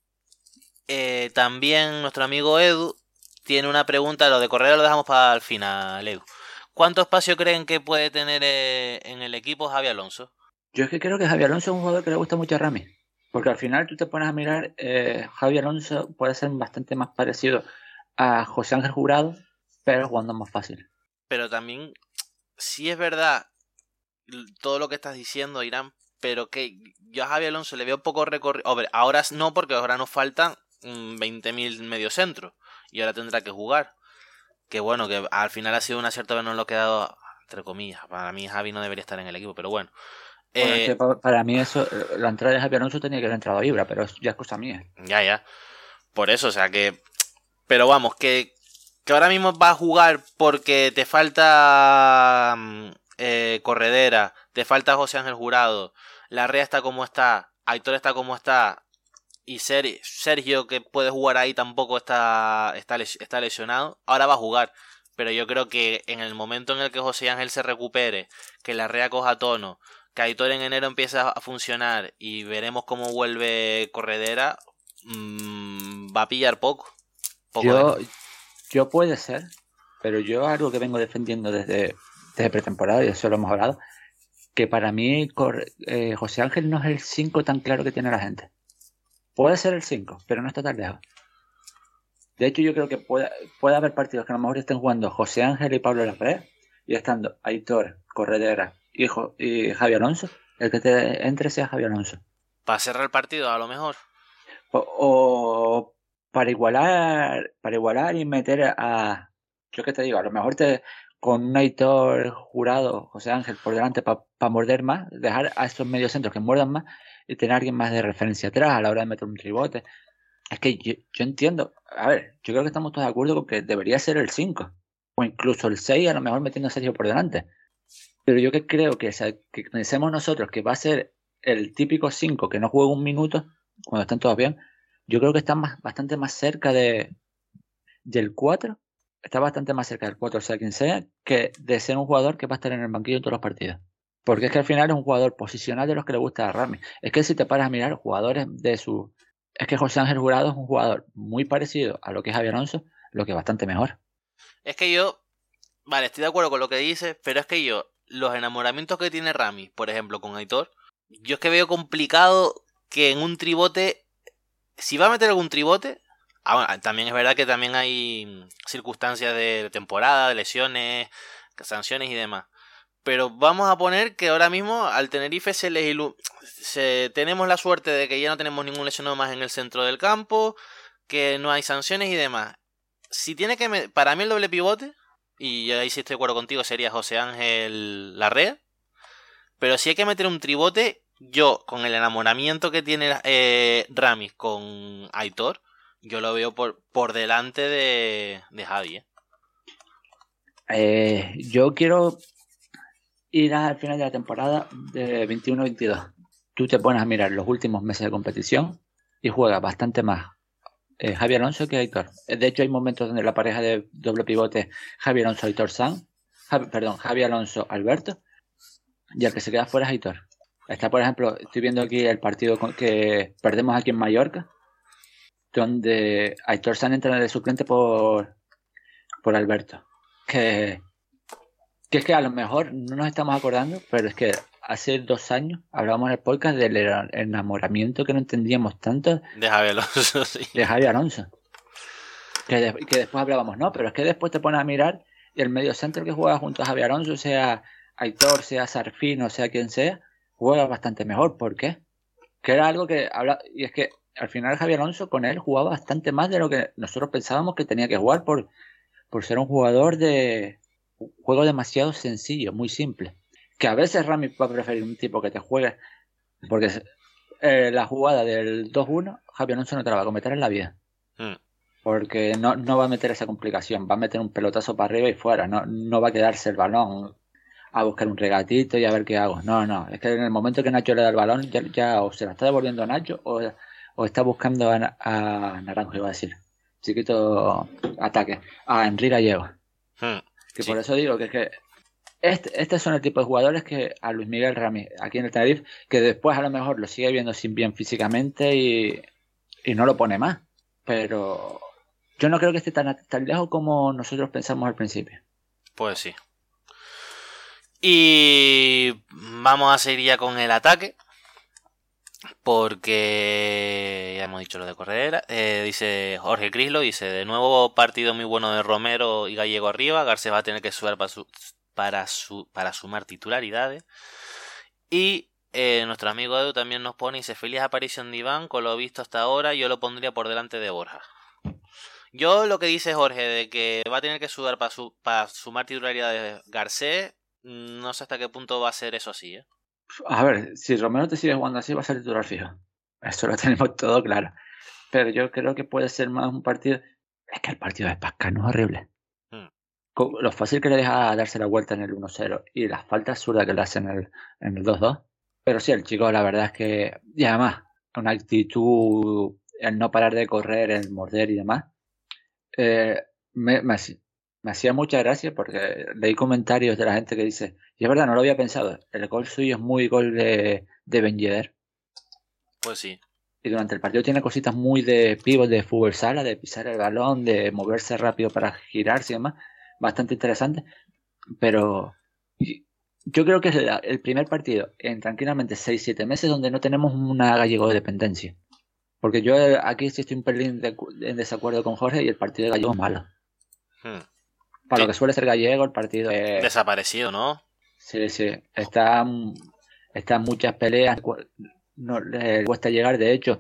eh, también nuestro amigo Edu tiene una pregunta, lo de correr lo dejamos para el final, Edu. ¿Cuánto espacio creen que puede tener eh, en el equipo Javi Alonso? Yo es que creo que Javi Alonso es un jugador que le gusta mucho a Rami. Porque al final tú te pones a mirar, eh, Javi Alonso puede ser bastante más parecido a José Ángel Jurado, pero jugando más fácil. Pero también, si es verdad todo lo que estás diciendo, Irán, pero que yo a Javi Alonso le veo poco recorrido. ahora no, porque ahora nos faltan 20.000 mediocentros y ahora tendrá que jugar. Que bueno, que al final ha sido un acierto habernos lo quedado, entre comillas. Para mí Javi no debería estar en el equipo, pero bueno. Eh, para, mí eso, la entrada de Javi Alonso tenía que haber entrado a Ibra, pero ya es cosa mía. Ya, ya. Por eso, o sea que... Pero vamos, que, que ahora mismo va a jugar porque te falta mm, eh, Corredera, te falta José Ángel Jurado, la Rea está como está, Aitor está como está, y Sergio que puede jugar ahí tampoco está, está, está lesionado, ahora va a jugar. Pero yo creo que en el momento en el que José Ángel se recupere, que la Rea coja tono, Aitor en enero empieza a funcionar y veremos cómo vuelve Corredera, mm, va a pillar poco. yo, yo puede ser, pero yo algo que vengo defendiendo desde, desde pretemporada, y eso lo hemos hablado, que para mí eh, José Ángel no es el 5 tan claro que tiene la gente. Puede ser el 5, pero no está tan lejos. De hecho, yo creo que puede, puede haber partidos que a lo mejor estén jugando José Ángel y Pablo Lafre y estando Aitor, Corredera, Hijo, y Javi Alonso. El que te entre sea Javi Alonso. Para cerrar el partido, a lo mejor. O, para igualar, para igualar y meter a. Yo qué te digo, a lo mejor te con un editor jurado, José Ángel, por delante para morder más, dejar a estos mediocentros que muerdan más y tener a alguien más de referencia atrás a la hora de meter un tribote. Es que yo, entiendo, a ver, yo creo que estamos todos de acuerdo con que debería ser el 5 o incluso el 6, a lo mejor metiendo a Sergio por delante. Pero yo que creo que, que pensemos nosotros que va a ser el típico 5 que no juega un minuto cuando están todos bien, yo creo que está más, bastante más cerca de del 4, está bastante más cerca del 4, sea quien sea, que de ser un jugador que va a estar en el banquillo en todos los partidos. Porque es que al final es un jugador posicional de los que le gusta a Rami. Es que si te paras a mirar jugadores de su... Es que José Ángel Jurado es un jugador muy parecido a lo que es Javier Alonso, lo que es bastante mejor. Es que yo... Vale, estoy de acuerdo con lo que dices, pero es que yo los enamoramientos que tiene Rami, por ejemplo, con Aitor, yo es que veo complicado que en un tribote, si va a meter algún tribote, ah, también es verdad que también hay circunstancias de temporada, de lesiones, sanciones y demás. Pero vamos a poner que ahora mismo al Tenerife se les se, tenemos la suerte de que ya no tenemos ningún lesionado más en el centro del campo, que no hay sanciones y demás. Si tiene que para mí el doble pivote y ahí sí estoy de acuerdo contigo, sería José Ángel Larrea. Pero si hay que meter un tribote, yo, con el enamoramiento que tiene eh, Ramis con Aitor, yo lo veo por, por delante de, de Javi. ¿eh? Eh, yo quiero ir al final de la temporada de 21-22. Tú te pones a mirar los últimos meses de competición y juega bastante más eh, Javi Alonso que Aitor. De hecho, hay momentos donde la pareja de doble pivote Javi Alonso Aitor San, perdón, Javi Alonso Alberto, y el que se queda fuera es Aitor. Está, por ejemplo, estoy viendo aquí el partido que perdemos aquí en Mallorca, donde Aitor San entra de suplente por, por Alberto. Que, que es que a lo mejor no nos estamos acordando, pero es que hace dos años hablábamos en el podcast del enamoramiento que no entendíamos tanto de Javi Alonso. De Javi Alonso. Que, que, después hablábamos, no, pero es que después te pones a mirar y el medio centro que juega junto a Javi Alonso, sea Aitor, sea Sarfino, sea quien sea, juega bastante mejor. ¿Por qué? Que era algo que habla, y es que al final Javi Alonso con él jugaba bastante más de lo que nosotros pensábamos que tenía que jugar por, por ser un jugador de juego demasiado sencillo, muy simple que a veces Rami va a preferir un tipo que te juegue, porque eh, la jugada del 2-1, Javi Alonso no te la va a cometer en la vida. Hmm. Porque no, no va a meter esa complicación, va a meter un pelotazo para arriba y fuera, no, no va a quedarse el balón a buscar un regatito y a ver qué hago. No, no, es que en el momento que Nacho le da el balón, ya, o se la está devolviendo a Nacho o, está buscando a, a, Naranjo, iba a decir. Chiquito ataque. A Enrique Gallego. Hmm. Que por eso digo que es que este, estos son el tipo de jugadores que a Luis Miguel Ramírez, aquí en el Tenerife, que después a lo mejor lo sigue viendo sin bien físicamente y, no lo pone más. Pero yo no creo que esté tan, tan lejos como nosotros pensamos al principio. Pues sí. Y vamos a seguir ya con el ataque. Porque ya hemos dicho lo de Corredera. Eh, dice Jorge Crislo, dice, de nuevo partido muy bueno de Romero y Gallego arriba. Garcés va a tener que subir para su, para, su, para sumar titularidades. Y eh, nuestro amigo Edu también nos pone, dice, feliz aparición de Iván, con lo visto hasta ahora, yo lo pondría por delante de Borja. Yo lo que dice Jorge de que va a tener que sudar para, su, para sumar titularidades Garcés, no sé hasta qué punto va a ser eso así. ¿eh? A ver, si Romero te sigue jugando así, va a ser titular fijo. Eso lo tenemos todo claro. Pero yo creo que puede ser más un partido. Es que el partido de Pascal no es horrible lo fácil que le deja darse la vuelta en el 1-0 y la falta absurda que le hace en el, en el 2-2. Pero sí, el chico, la verdad es que, y además, una actitud, el no parar de correr, el morder y demás, eh, me, me, hacía mucha gracia porque leí comentarios de la gente que dice, y es verdad, no lo había pensado, el gol suyo es muy gol de, de Ben Yedder. Pues sí. Y durante el partido tiene cositas muy de pivot, de fútbol sala, de pisar el balón, de moverse rápido para girarse y demás bastante interesante. Pero yo creo que es el primer partido en tranquilamente 6-7 meses donde no tenemos una gallego de dependencia. Porque yo aquí sí estoy un pelín en desacuerdo con Jorge y el partido de gallego es malo. Hmm. Para lo que suele ser gallego, el partido es... Desaparecido, ¿no? Sí, sí. Está, está muchas peleas. No le cuesta llegar. De hecho,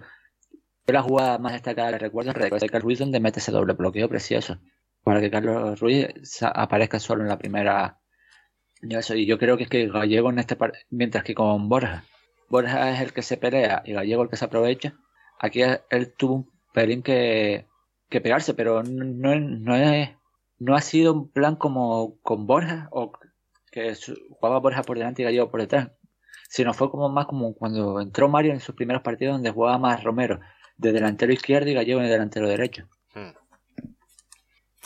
la jugada más destacada que recuerdo es de Carl Ruiz donde mete ese doble bloqueo precioso para que Carlos Ruiz aparezca solo en la primera. Y yo creo que es que Gallego en este mientras que con Borja, Borja es el que se pelea y Gallego el que se aprovecha, aquí él tuvo un pelín que, que pegarse, pero no, no, es, no ha sido un plan como con Borja o que jugaba Borja por delante y Gallego por detrás, sino fue como más como cuando entró Mario en sus primeros partidos donde jugaba más Romero de delantero izquierdo y Gallego de delantero derecho. Hmm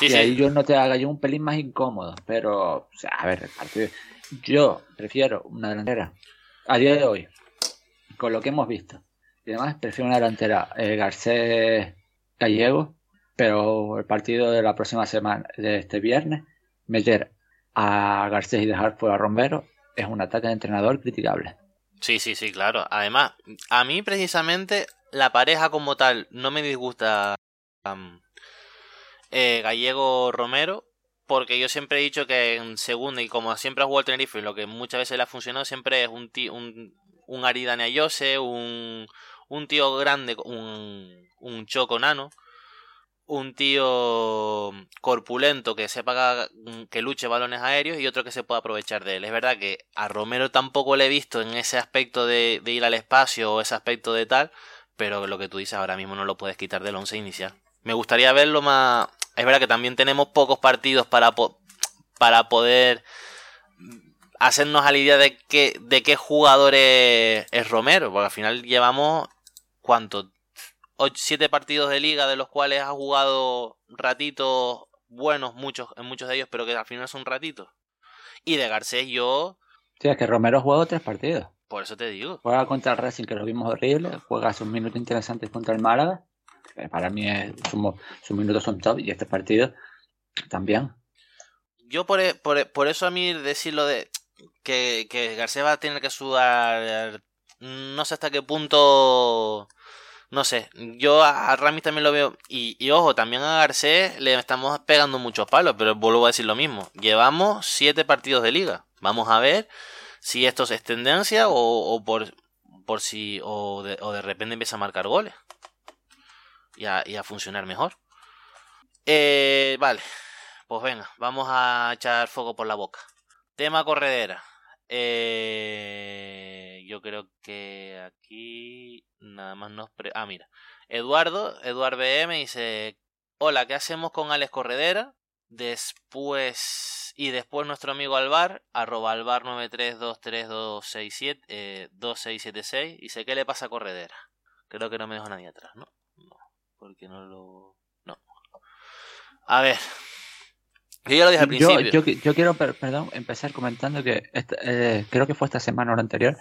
y ahí yo no te haga yo un pelín más incómodo, pero, o sea, a ver, yo prefiero una delantera a día de hoy, con lo que hemos visto. Y además prefiero una delantera eh, Garcés Gallego, pero el partido de la próxima semana, de este viernes, meter a Garcés y dejar fuera a Romero es un ataque de entrenador criticable. Sí, sí, sí, claro. Además, a mí precisamente la pareja como tal no me disgusta eh, Gallego Romero, porque yo siempre he dicho que en segunda, y como siempre ha jugado el Tenerife, lo que muchas veces le ha funcionado siempre es un tío, un, un Aridane Ayose, un, un tío grande, un, un choco nano, un tío corpulento que sepa que luche balones aéreos y otro que se pueda aprovechar de él. Es verdad que a Romero tampoco le he visto en ese aspecto de, ir al espacio o ese aspecto de tal, pero lo que tú dices ahora mismo no lo puedes quitar del once inicial. Me gustaría verlo más... Es verdad que también tenemos pocos partidos para, para poder hacernos a la idea de, qué, de qué jugador es, es Romero, porque al final llevamos... ¿Cuánto? Siete partidos de liga de los cuales ha jugado ratitos buenos, muchos, en muchos de ellos, pero que al final son ratitos. Y de Garcés yo... Sí, es que Romero ha jugado tres partidos. Por eso te digo. Juega contra el Racing, que lo vimos horrible. Juega sus minutos interesantes contra el Málaga. para mí sus minutos son top. Y este partido también. Yo por, e, por, e, por eso a mí decirlo de que, que Garcés va a tener que sudar... No sé hasta qué punto no sé, yo a Ramis también lo veo. Y, ojo, también a Garcés le estamos pegando muchos palos, pero vuelvo a decir lo mismo. Llevamos siete partidos de liga. Vamos a ver si esto es tendencia o, por, por si. O de, o de, repente empieza a marcar goles. Y a, y a funcionar mejor. Eh, vale, pues venga, vamos a echar fuego por la boca. Tema corredera. Eh, yo creo que aquí nada más nos... ah, mira. Eduardo, Eduardo BM dice, hola, ¿qué hacemos con Alex Corredera? Después... Y después nuestro amigo Alvar, arroba alvar 9323267, eh, 2676, dice, ¿qué le pasa a Corredera? Creo que no me dejo nadie atrás, ¿no? No, porque no lo... No. A ver, yo ya lo dije al principio. Yo, quiero, perdón, empezar comentando que eh, creo que fue esta semana o la anterior.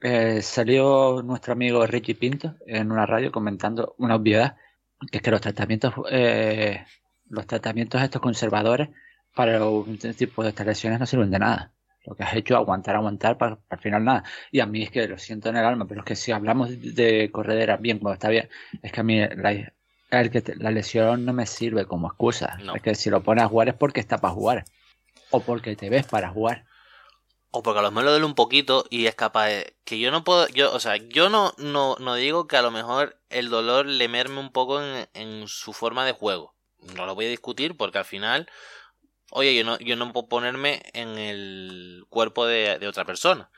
Eh, salió nuestro amigo Richie Pinto en una radio comentando una obviedad, que es que los tratamientos, eh, los tratamientos estos conservadores para un tipo de estas lesiones no sirven de nada. Lo que has hecho aguantar, aguantar, para, para al final nada. Y a mí es que lo siento en el alma, pero es que si hablamos de corredera bien, cuando está bien, es que a mí la, el que la lesión no me sirve como excusa. Es que si lo pones a jugar es porque está para jugar. O porque te ves para jugar. O porque a lo mejor lo duele un poquito y es capaz de... Que yo no puedo... Yo, o sea, yo no, no, no digo que a lo mejor el dolor le merme un poco en, su forma de juego. No lo voy a discutir porque al final... Oye, yo no, yo no puedo ponerme en el cuerpo de, de otra persona.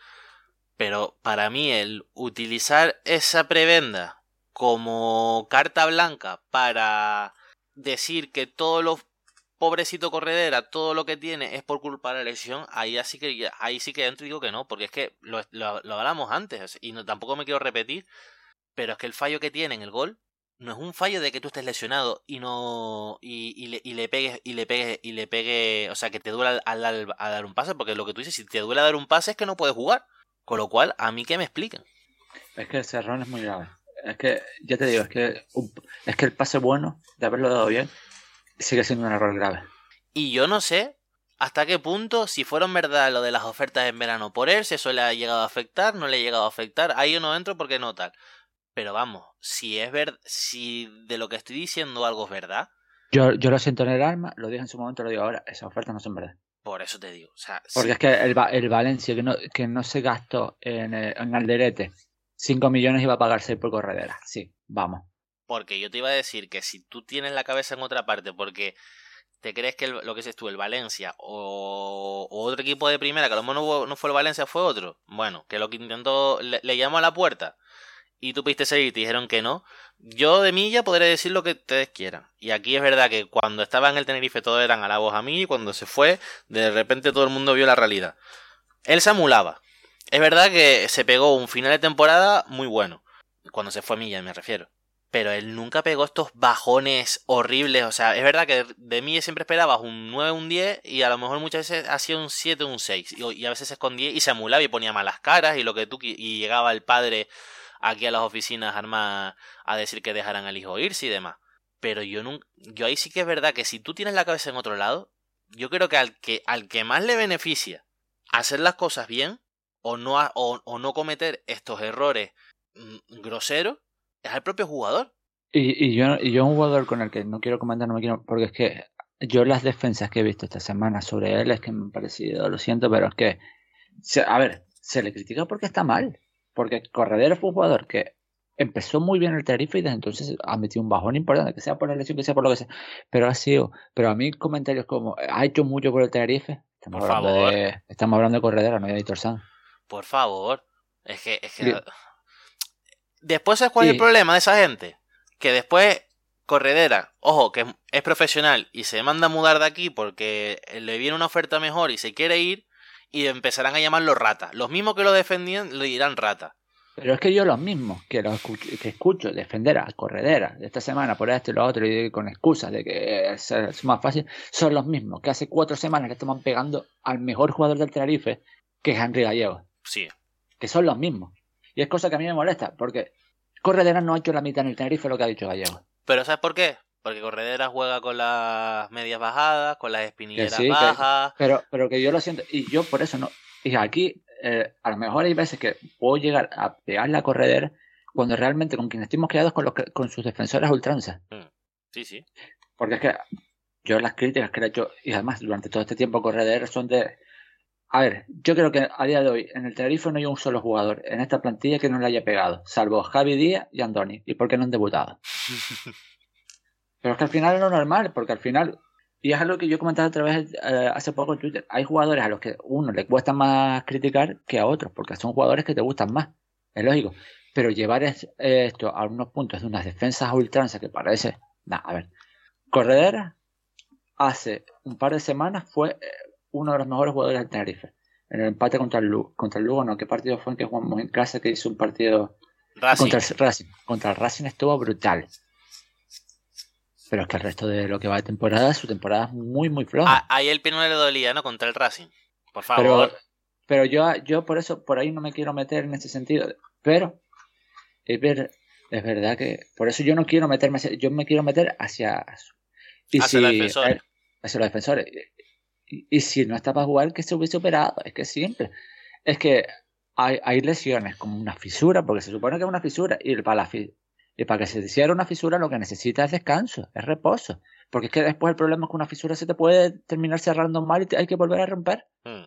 Pero para mí el utilizar esa prebenda como carta blanca para decir que todo lo pobrecito corredera, todo lo que tiene es por culpa de la lesión, ahí sí que ahí sí que entro y digo que no, porque es que lo, hablamos antes y no, tampoco me quiero repetir, pero es que el fallo que tiene en el gol no es un fallo de que tú estés lesionado y no y, le, y le, pegues y le pegues y le pegue, o sea, que te duele al, al, dar un pase, porque lo que tú dices, si te duele dar un pase es que no puedes jugar, con lo cual a mí que me expliquen. Es que el cerrón es muy grave. Es que, ya te digo, es que, es que el pase bueno, de haberlo dado bien, sigue siendo un error grave. Y yo no sé hasta qué punto, si fueron verdad lo de las ofertas en verano por él, si eso le ha llegado a afectar, no le ha llegado a afectar, ahí yo no entro porque no tal. Pero vamos, si es ver, si de lo que estoy diciendo algo es verdad. Yo, yo lo siento en el alma, lo dije en su momento, lo digo ahora, esas ofertas no son verdad. Por eso te digo. O sea, Porque es que el, el Valencia que no, que no se gastó en, en Alderete 5 millones iba a pagar 6 por corredera. Sí, vamos. Porque yo te iba a decir que si tú tienes la cabeza en otra parte, porque te crees que lo que es tú, el Valencia o, otro equipo de primera, que a lo mejor no, fue el Valencia, fue otro. Bueno, que lo que intentó, le, llamó a la puerta y tú piste seguir y te dijeron que no. Yo de mí ya podré decir lo que ustedes quieran. Y aquí es verdad que cuando estaba en el Tenerife todos eran halagos a mí y cuando se fue, de repente todo el mundo vio la realidad. Él se amulaba. Es verdad que se pegó un final de temporada muy bueno. Cuando se fue Milla, me refiero. Pero él nunca pegó estos bajones horribles. O sea, es verdad que de mí siempre esperabas un 9, un 10 y a lo mejor muchas veces hacía un 7, un 6. Y, a veces se escondía y se amulaba y ponía malas caras y lo que tú y llegaba el padre aquí a las oficinas armadas a decir que dejaran al hijo irse y demás. Pero yo nunca, yo ahí sí que es verdad que si tú tienes la cabeza en otro lado, yo creo que al que al que más le beneficia hacer las cosas bien o no, o, no cometer estos errores mm, groseros es el propio jugador. Y, y, yo, y yo un jugador con el que no quiero comentar, no me quiero, porque es que yo las defensas que he visto esta semana sobre él es que me han parecido, lo siento, pero es que, a ver, se le critica porque está mal. Porque Corredero fue un jugador que empezó muy bien el Tenerife y desde entonces ha metido un bajón importante, que sea por la lesión, que sea por lo que sea. Pero ha sido, pero a mí comentarios como, ha hecho mucho por el Tenerife. Estamos, Por hablando, favor. De, estamos hablando de corredera, no de Editor. Por favor. Es que, es que... Después, ¿sabes cuál es el problema de esa gente? Que después, Corredera, ojo, que es profesional y se manda a mudar de aquí porque le viene una oferta mejor y se quiere ir y empezarán a llamarlo rata. Los mismos que lo defendían le dirán rata. Pero es que yo los mismos que, los escucho, que escucho defender a corredera de esta semana por esto y lo otro y con excusas de que es, es más fácil, son los mismos que hace cuatro semanas le estaban pegando al mejor jugador del Tenerife, que es Henry Gallego. Sí. Que son los mismos. Y es cosa que a mí me molesta, porque Corredera no ha hecho la mitad en el Tenerife lo que ha dicho Gallego. Pero ¿sabes por qué? Porque Corredera juega con las medias bajadas, con las espinilleras sí, que- bajas. Pero, pero que yo lo siento, y yo por eso no. Y aquí, eh, a lo mejor hay veces que puedo llegar a pegarle a Corredera cuando realmente con quien estemos quedados con, los con sus defensores a ultranza. Sí, sí. Porque es que yo las críticas que le he hecho, y además durante todo este tiempo Corredera son de... A ver, yo creo que a día de hoy en el Tenerife no hay un solo jugador en esta plantilla que no le haya pegado, salvo Javi Díaz y Andoni. ¿Y por qué no han debutado? Pero es que al final es lo normal, porque al final, y es algo que yo he comentado otra vez eh, hace poco en Twitter, hay jugadores a los que uno le cuesta más criticar que a otros, porque son jugadores que te gustan más, es lógico. Pero llevar es- esto a unos puntos de unas defensas a ultranza que parece... Nah, a ver, Corredera hace un par de semanas fue eh, uno de los mejores jugadores del Tenerife. En el empate contra el Lugo, contra el Lugo no, ¿qué partido fue en que jugamos en casa que hizo un partido Racing. contra el Racing? Contra el Racing estuvo brutal. Pero es que el resto de lo que va de temporada, su temporada es muy, muy floja. Ah, ahí el pie no le dolía, ¿no? Contra el Racing. Por favor. pero yo, yo por eso, por ahí no me quiero meter en ese sentido. Pero es, ver- es verdad que por eso yo no quiero meterme, yo me quiero meter hacia... Y Hacia los defensores. hacia los defensores. Y, y si no está para jugar, que se hubiese operado. Es que siempre. Es que hay, hay lesiones como una fisura, porque se supone que es una fisura. Y para, la y para que se hiciera una fisura, lo que necesita es descanso, es reposo. Porque es que después el problema es que una fisura se te puede terminar cerrando mal y te- hay que volver a romper. Mm.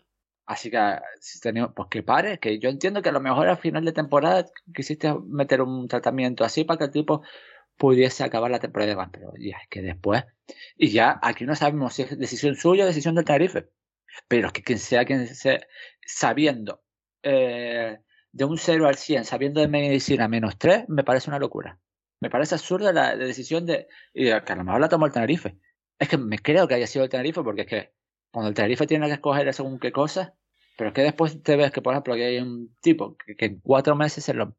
Así que, si tenemos, pues que pare, que yo entiendo que a lo mejor al final de temporada quisiste meter un tratamiento así para que el tipo pudiese acabar la temporada de más, pero ya es que después, y ya aquí no sabemos si es decisión suya o decisión del Tenerife, pero es que quien sea quien sea, sabiendo eh, de un 0 al 100, sabiendo de medicina menos 3, me parece una locura. Me parece absurda la, decisión de, y a lo mejor la tomó el Tenerife. Es que me creo que haya sido el Tenerife porque es que cuando el Tenerife tiene que escoger según qué cosas, pero es que después te ves que, por ejemplo, que hay un tipo que, en cuatro meses se lo,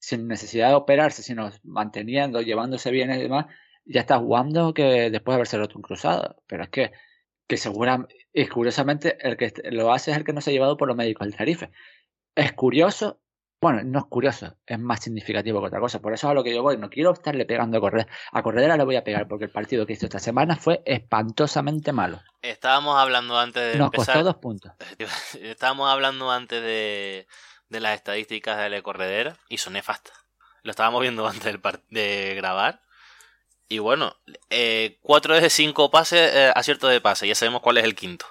sin necesidad de operarse, sino manteniendo, llevándose bien y demás, ya está jugando que después de haberse roto un cruzado. Pero es que, que seguramente, y curiosamente, el que lo hace es el que no se ha llevado por los médicos del Tenerife. Es curioso, bueno, no es curioso, es más significativo que otra cosa. Por eso es a lo que yo voy. No quiero estarle pegando a correr. A Corredera le voy a pegar porque el partido que hizo esta semana fue espantosamente malo. Estábamos hablando antes de Nos empezar. costó dos puntos. Estábamos hablando antes de, de las estadísticas de la corredera y son nefastas. Lo estábamos viendo antes de grabar. Y bueno, 4 de 5 pases, eh, acierto de pase, ya sabemos cuál es el quinto.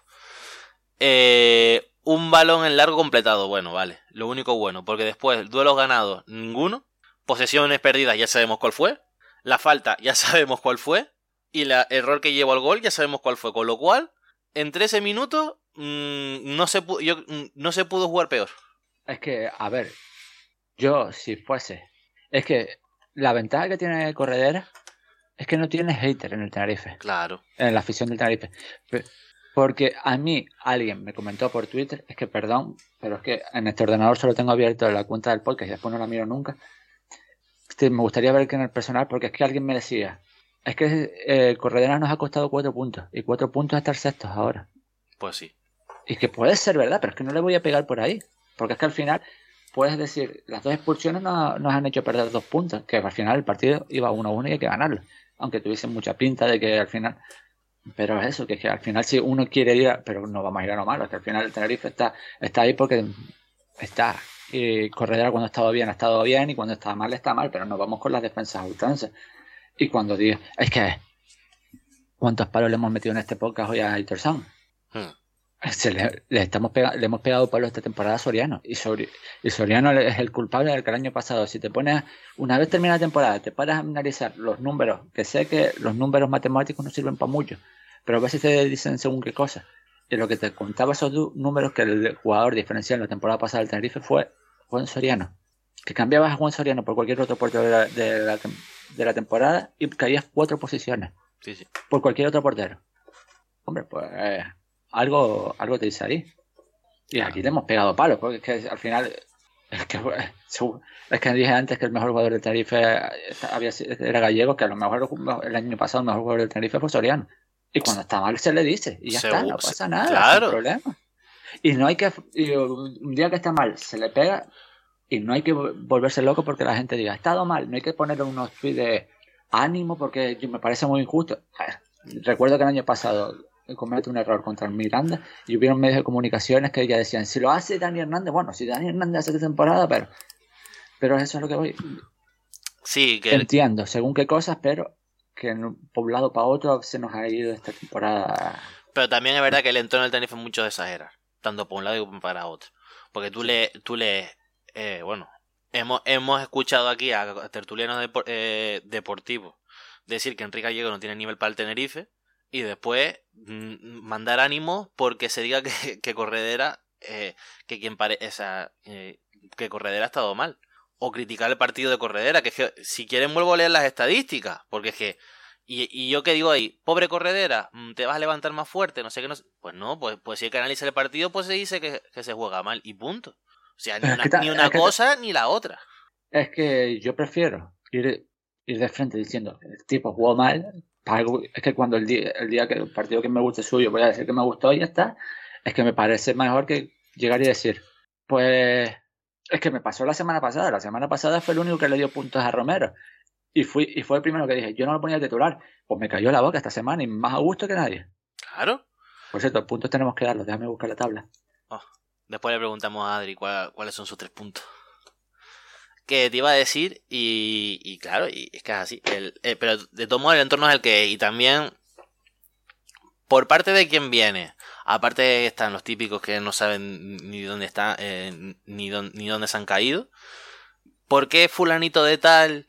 Eh, un balón en largo completado, bueno, vale. Lo único bueno, porque después, duelos ganados, ninguno. Posesiones perdidas, ya sabemos cuál fue. La falta, ya sabemos cuál fue. Y el error que llevó al gol, ya sabemos cuál fue. Con lo cual, en 13 minutos, mm, no, se yo, mm, no se pudo jugar peor. Es que, a ver, yo si fuese, es que la ventaja que tiene Corredera es que no tiene hater en el Tenerife, Claro. en la afición del Tenerife. Porque a mí alguien me comentó por Twitter, es que perdón, pero es que en este ordenador solo tengo abierto la cuenta del podcast y después no la miro nunca. Este, me gustaría ver que en el personal, porque es que alguien me decía, es que eh, Corredera nos ha costado cuatro puntos y cuatro puntos estar sextos ahora. Pues sí. Y que puede ser verdad, pero es que no le voy a pegar por ahí. Porque es que al final, puedes decir, las dos expulsiones nos, nos han hecho perder dos puntos. Que al final el partido iba 1-1 y hay que ganarlo. Aunque tuviese mucha pinta de que al final. Pero es eso, que es que al final si uno quiere ir, a- pero no vamos a ir a lo malo, es que al final el Tenerife está, está ahí porque está. Y Corredera cuando ha estado bien ha estado bien y cuando está mal está mal, pero no vamos con las defensas a. Y cuando digo, es que ¿cuántos palos le hemos metido en este podcast hoy a Aitor Sound? Hmm. Se le, le estamos pega- le hemos pegado palo esta temporada a Soriano. Y, Sori- y Soriano es el culpable del que el año pasado. Si te pones, una vez termina la temporada, te paras a analizar los números, que sé que los números matemáticos no sirven para mucho, pero a veces te dicen según qué cosa. Y lo que te contaba esos números que el jugador diferencial la temporada pasada del Tenerife fue Juan Soriano. Que cambiabas a Juan Soriano por cualquier otro portero de la, de la tem- de la temporada y caías cuatro posiciones Sí, sí. por cualquier otro portero. Hombre, pues eh, algo, algo te dice ahí. Y aquí le hemos pegado palos, porque es que al final es que, es que dije antes que el mejor jugador del Tenerife había, era gallego, que a lo mejor el año pasado el mejor jugador del Tenerife fue Soriano. Y cuando está mal se le dice, y ya está, no pasa nada, claro. sin problema. Y no hay que, un día que está mal se le pega y no hay que volverse loco porque la gente diga, ha estado mal, no hay que ponerle unos tweets de ánimo porque yo- me parece muy injusto. Recuerdo que el año pasado comete un error contra el Miranda y hubieron medios de comunicaciones que ya decían, si lo hace Dani Hernández, bueno, si Dani Hernández hace esta temporada, pero, pero eso es lo que voy. Sí, que Entiendo, según qué cosas, pero que en un- por un lado para otro se nos ha ido esta temporada. Pero también es verdad que el entorno del Tenerife es mucho de exagerar, tanto por un lado y para otro. Porque tú le, tú le, eh, bueno, hemos, hemos escuchado aquí a tertulianos depor- eh, deportivos decir que Enrique Gallego no tiene nivel para el Tenerife y después mm, mandar ánimo porque se diga que, que Corredera, eh, que quien pare, esa, eh, que Corredera ha estado mal. O criticar el partido de Corredera, que es que si quieren vuelvo a leer las estadísticas, porque es que y, y yo que digo ahí, pobre corredera, mm, te vas a levantar más fuerte, no sé qué, no. Pues no, pues, pues si hay que analizar el partido, pues se dice que, que se juega mal y punto. O sea, ni Es una, que ni una cosa ni la otra. Es que yo prefiero ir, ir de frente diciendo el tipo jugó mal. Algo- Es que cuando el día, el día que el partido que me guste suyo voy a decir que me gustó y ya está. Es que me parece mejor que llegar y decir, pues es que me pasó la semana pasada. La semana pasada fue el único que le dio puntos a Romero. Y, fui, y fue el primero que dije, yo no lo ponía de titular. Pues me cayó la boca esta semana y más a gusto que nadie. Claro. Por cierto, puntos tenemos que darlos. Déjame buscar la tabla. Después le preguntamos a Adri cuál- cuáles son sus tres puntos. Que te iba a decir, y, claro, y es que es así. Eh, pero de todo modo el entorno es el que. Y también, por parte de quien viene, aparte están los típicos que no saben ni dónde están, eh, ni, dónde, se han caído. ¿Por qué fulanito de tal,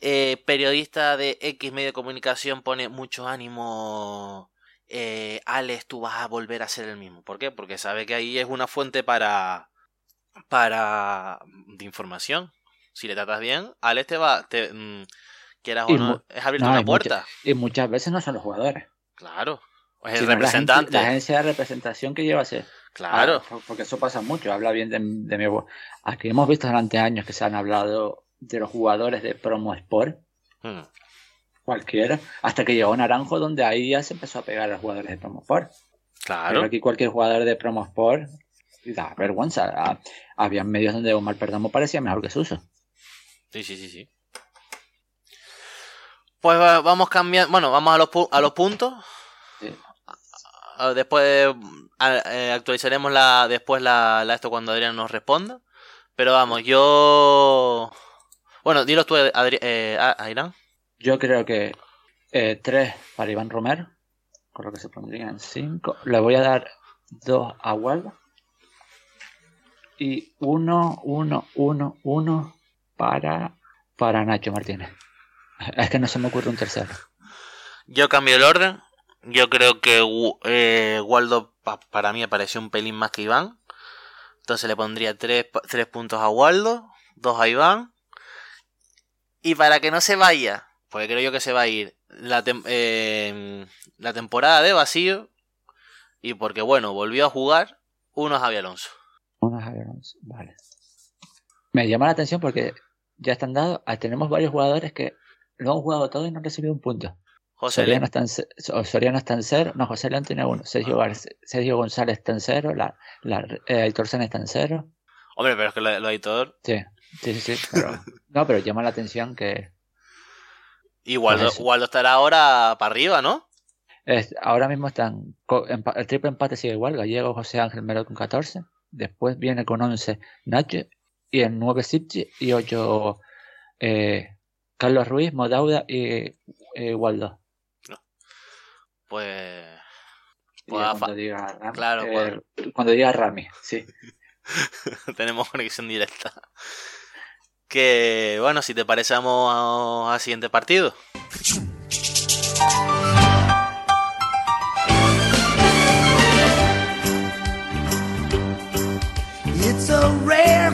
eh, periodista de X medio de comunicación, pone mucho ánimo? Alex, tú vas a volver a ser el mismo. ¿Por qué? Porque sabe que ahí es una fuente para, para de información. Si le tratas bien, Alex te va, te, mm, quieras o no, es abrirte no, una puerta. Y muchas veces no son los jugadores. Claro. Es el sino la gente- representante. La, agencia de representación que lleva a ser. Claro. Ah, por- porque eso pasa mucho, habla bien de, de mi abuelo. Aquí hemos visto durante años que se han hablado de los jugadores de Promo Sport, Mm, cualquiera, hasta que llegó Naranjo, donde ahí ya se empezó a pegar a los jugadores de Promo Sport. Pero Claro. aquí cualquier jugador de Promo Sport da vergüenza. Ah, Había medios donde Omar Perdomo parecía mejor que Suso. Sí, sí, sí, sí. Pues va- vamos cambiando. Bueno, vamos a los, pu- a los puntos. Sí. Después a- eh, actualizaremos la después la, la esto cuando Adrián nos responda. Pero vamos, yo. Bueno, dilos tú, Adri eh, a- Airán. Yo creo que eh, tres para Iván Romero, con lo que se pondrían cinco. Le voy a dar dos a Waldo. Y uno, uno, uno, uno para, para Nacho Martínez. Es que no se me ocurre un tercero. Yo cambio el orden. Yo creo que eh, Waldo pa- para mí apareció un pelín más que Iván. Entonces le pondría tres, tres puntos a Waldo, dos a Iván. Y para que no se vaya, porque creo yo que se va a ir la, tem- eh, la temporada de vacío. Y porque, bueno, volvió a jugar uno a Javi Alonso. Uno a Javier Alonso, Vale. Me llama la atención porque ya están dados. ah, Tenemos varios jugadores que lo han jugado todo y no han recibido un punto. José Soriano está, en, Soriano está en cero. No, José León tiene uno. Sergio, Garce- Sergio González está en cero. La, la, eh, Aitor Sen está en cero. Hombre, pero es que lo, lo editor. Sí, sí, sí. sí, pero- no, pero llama la atención que Y Waldo, estará ahora para arriba, ¿no? es- ahora mismo están. el triple empate sigue igual. Gallego, José Ángel Melo con 14. Después viene con 11 Nacho. Y en 9 Sipchi. Y 8 eh, Carlos Ruiz, Modauda y eh, Waldo. Pues. Y Pues, cuando fa- diga Rami, claro, eh, cuando diga Rami, sí. Tenemos conexión directa. Que bueno, si te parece, vamos a- al siguiente partido. It's a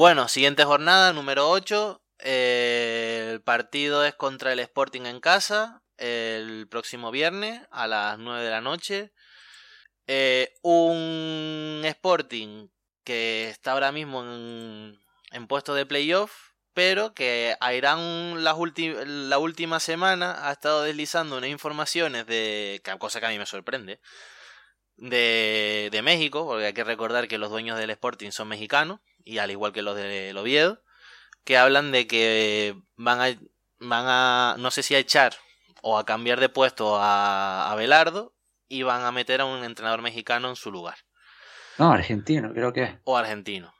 Bueno, siguiente jornada, número 8. el partido es contra el Sporting en casa el próximo viernes a las 9 de la noche. Eh, un Sporting que está ahora mismo en, en puesto de playoff, pero que Airán las ulti- la última semana ha estado deslizando unas informaciones de. cosa que a mí me sorprende. De, de México, porque hay que recordar que los dueños del Sporting son mexicanos, y al igual que los del Oviedo, que hablan de que van a, van a, no sé si a echar o a cambiar de puesto a, a Belardo y van a meter a un entrenador mexicano en su lugar No, argentino, creo que o argentino.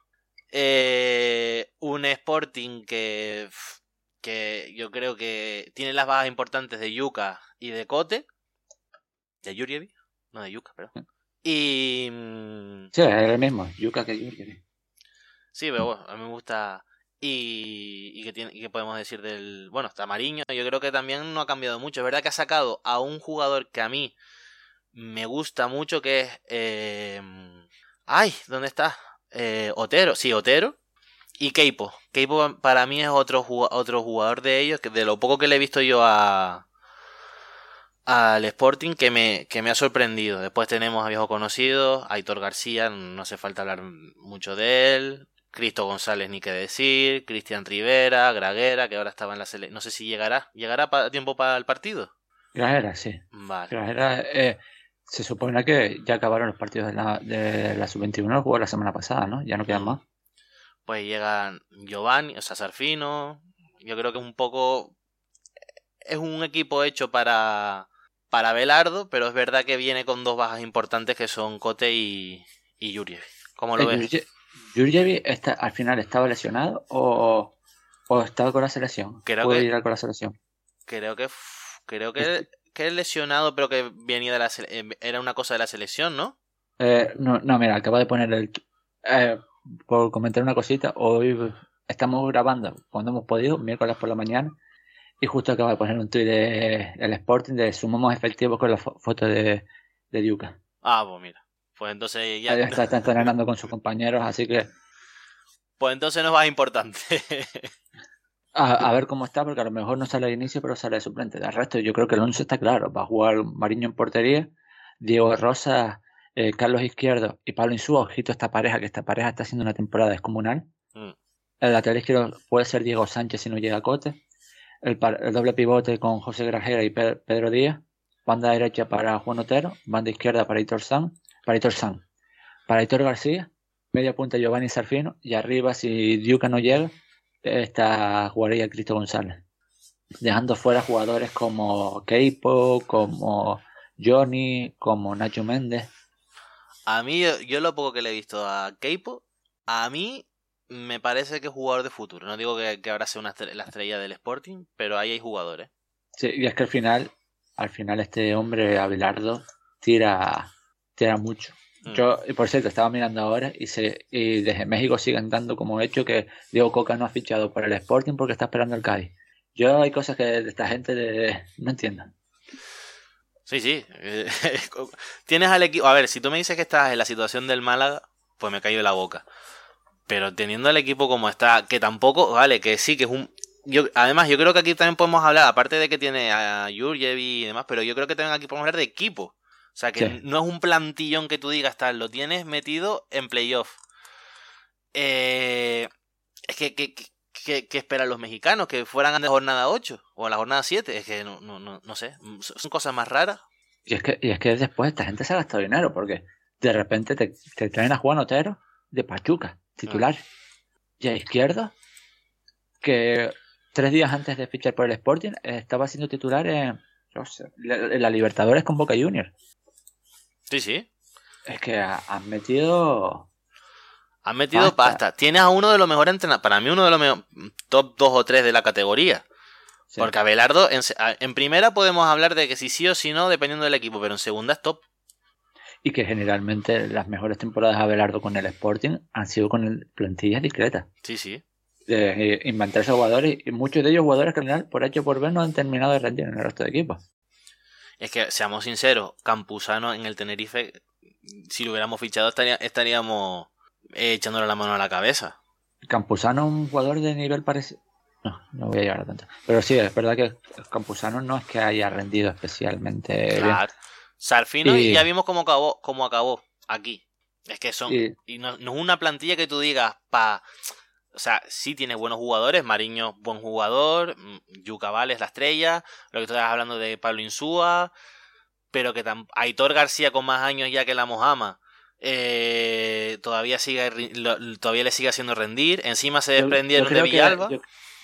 Eh, un Sporting que, que yo creo que tiene las bajas importantes de Yuka y de Cote. De Yurievi. No, de Yuka, perdón. Y... mm, Sí, es el mismo, Yuka que Yuri. Sí, pero bueno, a mí me gusta... Y, y que tiene, y que podemos decir del... Bueno, está Mariño. Yo creo que también no ha cambiado mucho. Es verdad que ha sacado a un jugador que a mí me gusta mucho, que es... eh, Ay, ¿dónde está? Eh, Otero. Sí, Otero. Y Keipo. Keipo para mí es otro, otro jugador de ellos, que de lo poco que le he visto yo a al Sporting que me, que me ha sorprendido. Después tenemos a viejo conocido, Aitor García, no hace falta hablar mucho de él. Cristo González, ni qué decir. Cristian Rivera, Graguera, que ahora estaba en la selección. No sé si llegará. ¿Llegará pa- tiempo para el partido? Grajera, sí. Vale. Grajera, eh, se supone que ya acabaron los partidos de la, de la sub-21, lo jugó la semana pasada, ¿no? Ya no quedan Mm. más. Pues llegan Giovanni, o sea, Sarfino. Yo creo que es un poco. Es un equipo hecho para. Para Belardo, pero es verdad que viene con dos bajas importantes que son Cote y, y Yuriev. ¿Cómo lo Eh, ves? Yurje- Yurjevic está, al final estaba lesionado o, o estaba con la selección. Creo Puede que- ir con la selección. Creo que. Creo que. Que es lesionado, pero que venía de la. eh, Era una cosa de la selección, ¿no? Eh, no, no, mira, acaba de poner el. eh, por comentar una cosita, hoy estamos grabando cuando hemos podido, miércoles por la mañana, y justo acaba de poner un tuit de el Sporting de sumamos efectivos con la fo- foto de, de Diuca. Ah, pues mira. Pues entonces ya. Está, está entrenando con sus compañeros, así que Pues entonces no es más importante. a, a ver cómo está, porque a lo mejor no sale de inicio, pero sale de suplente. Del resto, yo creo que el 11 está claro. Va a jugar Mariño en portería, Diego Rosa, eh, Carlos Izquierdo y Pablo Insúa. Ojito esta pareja, que esta pareja está haciendo una temporada descomunal. Mm. El lateral izquierdo puede ser Diego Sánchez si no llega a Cote. El, el doble pivote con José Grajera y Pe- Pedro Díaz. Banda derecha para Juan Otero. Banda izquierda para Hitor San. Para Hitor San. Para Hitor García. Media punta Giovanni Sarfino. Y arriba, si Diuca no llega, esta jugaría Cristo González. Dejando fuera jugadores como Keipo, como Johnny, como Nacho Méndez. A mí, yo, yo lo poco que le he visto a Keipo, a mí me parece que es jugador de futuro. No digo que, que ahora sea una la estrella del Sporting, pero ahí hay jugadores. Sí, y es que al final, al final este hombre, Abelardo, tira, tira mucho. Mm. Yo, y por cierto, estaba mirando ahora y, se, y desde México siguen dando como hecho que Diego Coca no ha fichado por el Sporting porque está esperando el Cádiz. Yo hay cosas que de esta gente de- no entiendo. Sí, sí. Tienes al equipo. A ver, si tú me dices que estás en la situación del Málaga, pues me cayó la boca. Pero teniendo el equipo como está, que tampoco, vale, que sí, que es un. Yo, además, yo creo que aquí también podemos hablar, aparte de que tiene a Jurjev y demás, pero yo creo que también aquí podemos hablar de equipo. O sea, que Sí. no es un plantillón que tú digas tal, lo tienes metido en playoff. Eh, es que, que, que, esperan los mexicanos, que fueran a la jornada 8 o a la jornada 7. Es que no, no, no, no sé, son cosas más raras. Y es que, y es que después esta gente se ha gastado dinero porque de repente te, te traen a Juan Otero de Pachuca, titular. Y a izquierdo, que tres días antes de fichar por el Sporting estaba siendo titular en, no sé, la Libertadores con Boca Juniors. Sí, sí. Es que ha- han metido... Han metido Pasta. pasta. Tienes a uno de los mejores entrenadores. Para mí, uno de los mejores. Top 2 o 3 de la categoría. sí. Porque Abelardo, en, en primera podemos hablar de que si sí o si no, dependiendo del equipo. Pero en segunda es top. Y que generalmente las mejores temporadas de Abelardo con el Sporting han sido con el- plantillas discretas. Sí, sí. De eh, inventarse jugadores y muchos de ellos jugadores que al final, por H o por B, no han terminado de rendir en el resto de equipos. Es que, seamos sinceros, Campuzano en el Tenerife, si lo hubiéramos fichado, estaría- estaríamos eh, echándole la mano a la cabeza. Campuzano un jugador de nivel parecido. No, no voy a llegar a tanto. Pero sí, es verdad que Campuzano no es que haya rendido especialmente bien. Claro. Sarfino, y Y- ya vimos cómo acabó, cómo acabó aquí. Es que son. Y- Y no, no es una plantilla que tú digas, pa. O sea, sí tiene buenos jugadores. Mariño, buen jugador. mm, Yuca Vales, la estrella. Lo que tú estabas hablando de Pablo Insúa. Pero que Aitor García, con más años ya que la Mojama, eh, todavía, sigue, lo- todavía le sigue haciendo rendir. Encima se desprendieron yo de que- Villalba. yo,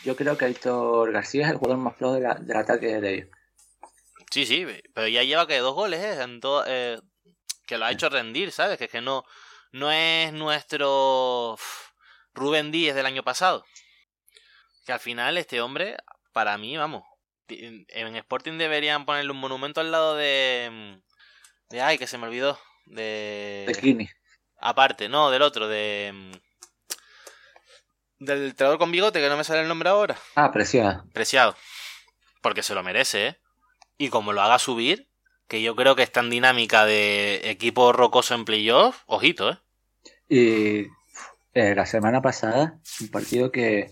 yo creo que Aitor García es el jugador más flojo de la- del ataque de ellos. Sí, sí, pero ya lleva que dos goles, ¿eh? En todo, eh, que lo ha hecho rendir, ¿sabes? Que es que no, no es nuestro Rubén Díez del año pasado. Que al final este hombre, para mí, vamos, en Sporting deberían ponerle un monumento al lado de... mm, De, ay, que se me olvidó. De... De Kini. Aparte, no, del otro, de... mm, Del entrenador con bigote, que no me sale el nombre ahora. Ah, preciado. Preciado. Porque se lo merece, ¿eh? Y como lo haga subir, que yo creo que está en dinámica de equipo rocoso en playoff, ojito, ¿eh? Y eh, la semana pasada, un partido que.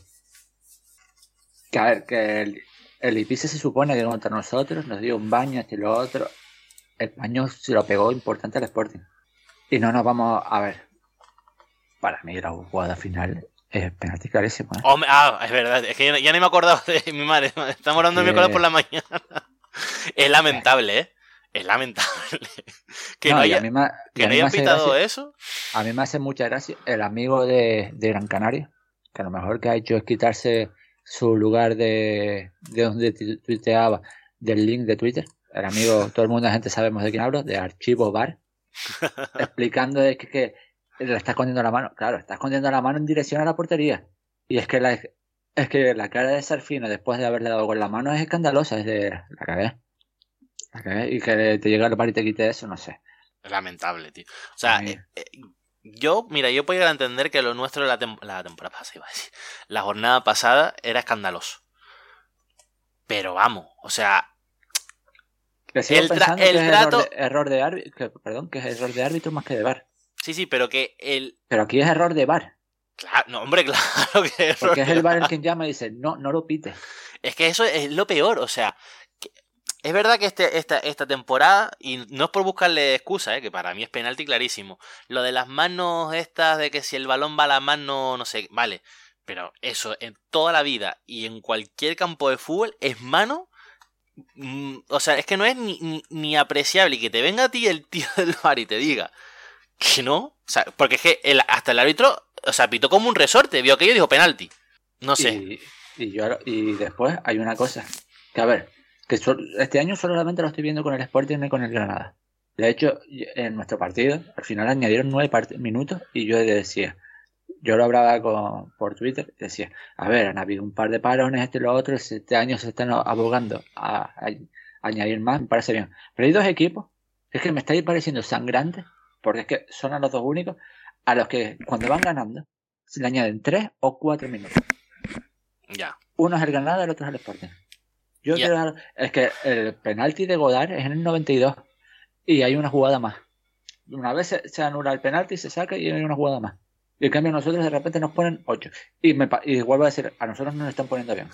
Que a ver, que el, el Ibiza se supone que contra nosotros nos dio un baño, este y lo otro. El baño se lo pegó importante al Sporting. Y no nos vamos a ver. Para mí la jugada final es penalti clarísimo. ¿eh? Hombre, ah, es verdad, es que ya, ya ni me acordaba de mi madre. Estamos hablando de miércoles por la mañana. es lamentable, ¿eh? Es lamentable. que no, No, haya, me, que no hace pitado gracia- eso. A mí me hace mucha gracia el amigo de, de Gran Canaria, que a lo mejor que ha hecho es quitarse su lugar de, de donde tu- tuiteaba del link de Twitter. El amigo, todo el mundo, la gente sabemos de quién hablo, de Archivo Bar, explicando de que, que le está escondiendo la mano. Claro, está escondiendo la mano en dirección a la portería. Y es que la, es que la cara de Sarfino después de haberle dado con la mano es escandalosa, es de la cagué. Y que te llega al bar y te quite eso, no sé. Lamentable, tío. O sea, eh, eh, yo, mira, yo puedo llegar a entender que lo nuestro la, tem- la temporada pasada, iba a decir, la jornada pasada era escandaloso. Pero vamos, o sea, El tra- el que es trato- error de, error de perdón, que es error de árbitro más que de bar. sí, sí, pero que el... Pero aquí es error de bar, Claro, no, hombre, claro que es porque es el bar el quien llama y dice, no, no lo pite. Es que eso es lo peor, o sea, es verdad que este, esta, esta temporada, y no es por buscarle excusa, ¿eh? que para mí es penalti clarísimo, lo de las manos estas, de que si el balón va a la mano, no sé, vale, pero eso en toda la vida y en cualquier campo de fútbol es mano, mm, o sea, es que no es ni, ni, apreciable y que te venga a ti el tío del bar y te diga que no, o sea, porque es que hasta el árbitro, o sea, pitó como un resorte, vio aquello y dijo penalti. No sé. Y, y yo, y después hay una cosa, que a ver, que sol- este año solamente lo estoy viendo con el Sporting y con el Granada. De hecho, en nuestro partido, al final añadieron nueve minutos y yo decía, yo lo hablaba con, por Twitter, decía, a ver, han habido un par de parones, este y lo otro, este año se están abogando a, a añadir más, me parece bien. Pero hay dos equipos, es que me está pareciendo sangrante porque es que son a los dos únicos a los que cuando van ganando se le añaden tres o cuatro minutos. Ya. Uno es el Granada, el otro es el Sporting. Yo Ya. quiero dar- es que el penalti de Godard es en el 92 y hay una jugada más. Una vez se, se anula el penalti, se saca y hay una jugada más. Y en cambio nosotros de repente nos ponen 8. Y, me, y vuelvo a decir, a nosotros no nos están poniendo bien.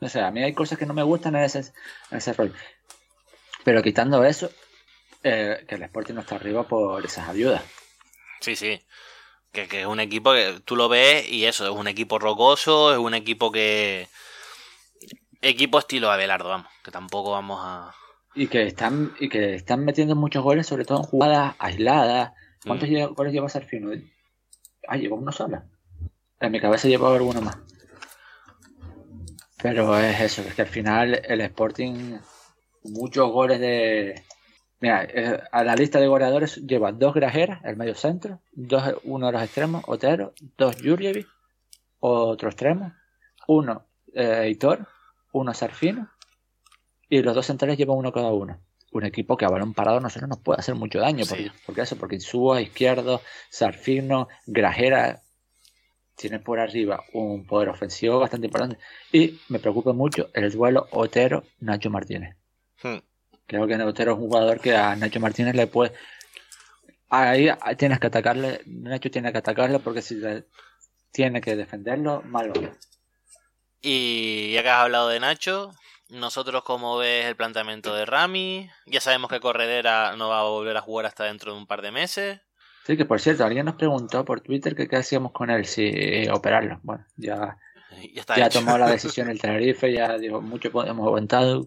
O sea, a mí hay cosas que no me gustan en ese, en ese rol. Pero quitando eso, eh, que el Sporting no está arriba por esas ayudas. Sí, sí. Que, que es un equipo que tú lo ves y eso, es un equipo rocoso, es un equipo que... Equipo estilo Abelardo, vamos, que tampoco vamos a... Y que están, y que están metiendo muchos goles, sobre todo en jugadas aisladas. ¿Cuántos Mm. goles lleva Serfino? Ah, lleva uno solo. En mi cabeza lleva alguno más. Pero es eso, es que al final el Sporting, muchos goles de. Mira, eh, a la lista de goleadores lleva dos Grajeras, el medio centro, dos, uno de los extremos, Otero, dos Jurjevic, otro extremo, uno eh, Hitor, uno Sarfino, y los dos centrales llevan uno cada uno. Un equipo que a balón parado no solo nos puede hacer mucho daño. Sí. Porque, porque eso, porque Insúa, Izquierdo, Sarfino, Grajera tiene por arriba un poder ofensivo bastante importante. Y me preocupa mucho el duelo Otero-Nacho Martínez. Hmm. Creo que Otero es un jugador que a Nacho Martínez le puede. Ahí tienes que atacarle. Nacho tiene que atacarle porque si le- tiene que defenderlo, mal va. Y ya que has hablado de Nacho, nosotros como ves el planteamiento de Rami, ya sabemos que Corredera no va a volver a jugar hasta dentro de un par de meses. Sí, que por cierto, alguien nos preguntó por Twitter que qué hacíamos con él, si eh, operarlo. Bueno, ya, Ya está ya tomó la decisión el Tenerife, ya dijo, mucho hemos aguantado.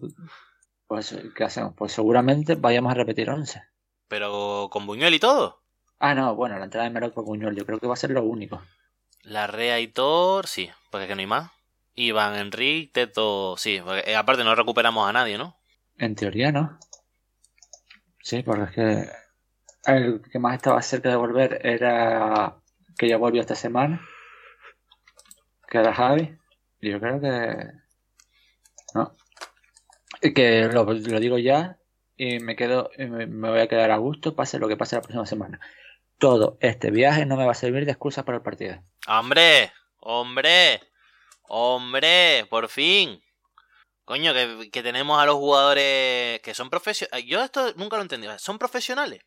Pues, ¿qué hacemos? Pues seguramente vayamos a repetir 11. Pero con Buñuel y todo. Ah, no, bueno, la entrada de Meroc por Buñuel, yo creo que va a ser lo único. La Rea y Thor, sí, porque es que no hay más. Iván Enrique, Teto, sí, porque, eh, aparte no recuperamos a nadie, ¿no? En teoría, ¿no? Sí, porque es que el que más estaba cerca de volver era que ya volvió esta semana, que era Javi. Y yo creo que... No. Y que lo, lo digo ya y me quedo y me voy a quedar a gusto, pase lo que pase la próxima semana. Todo este viaje no me va a servir de excusa para el partido. ¡Hombre! ¡Hombre! ¡Hombre! ¡Por fin! Coño, que, que tenemos a los jugadores que son profesionales. Yo esto nunca lo he entendido. ¿Son profesionales?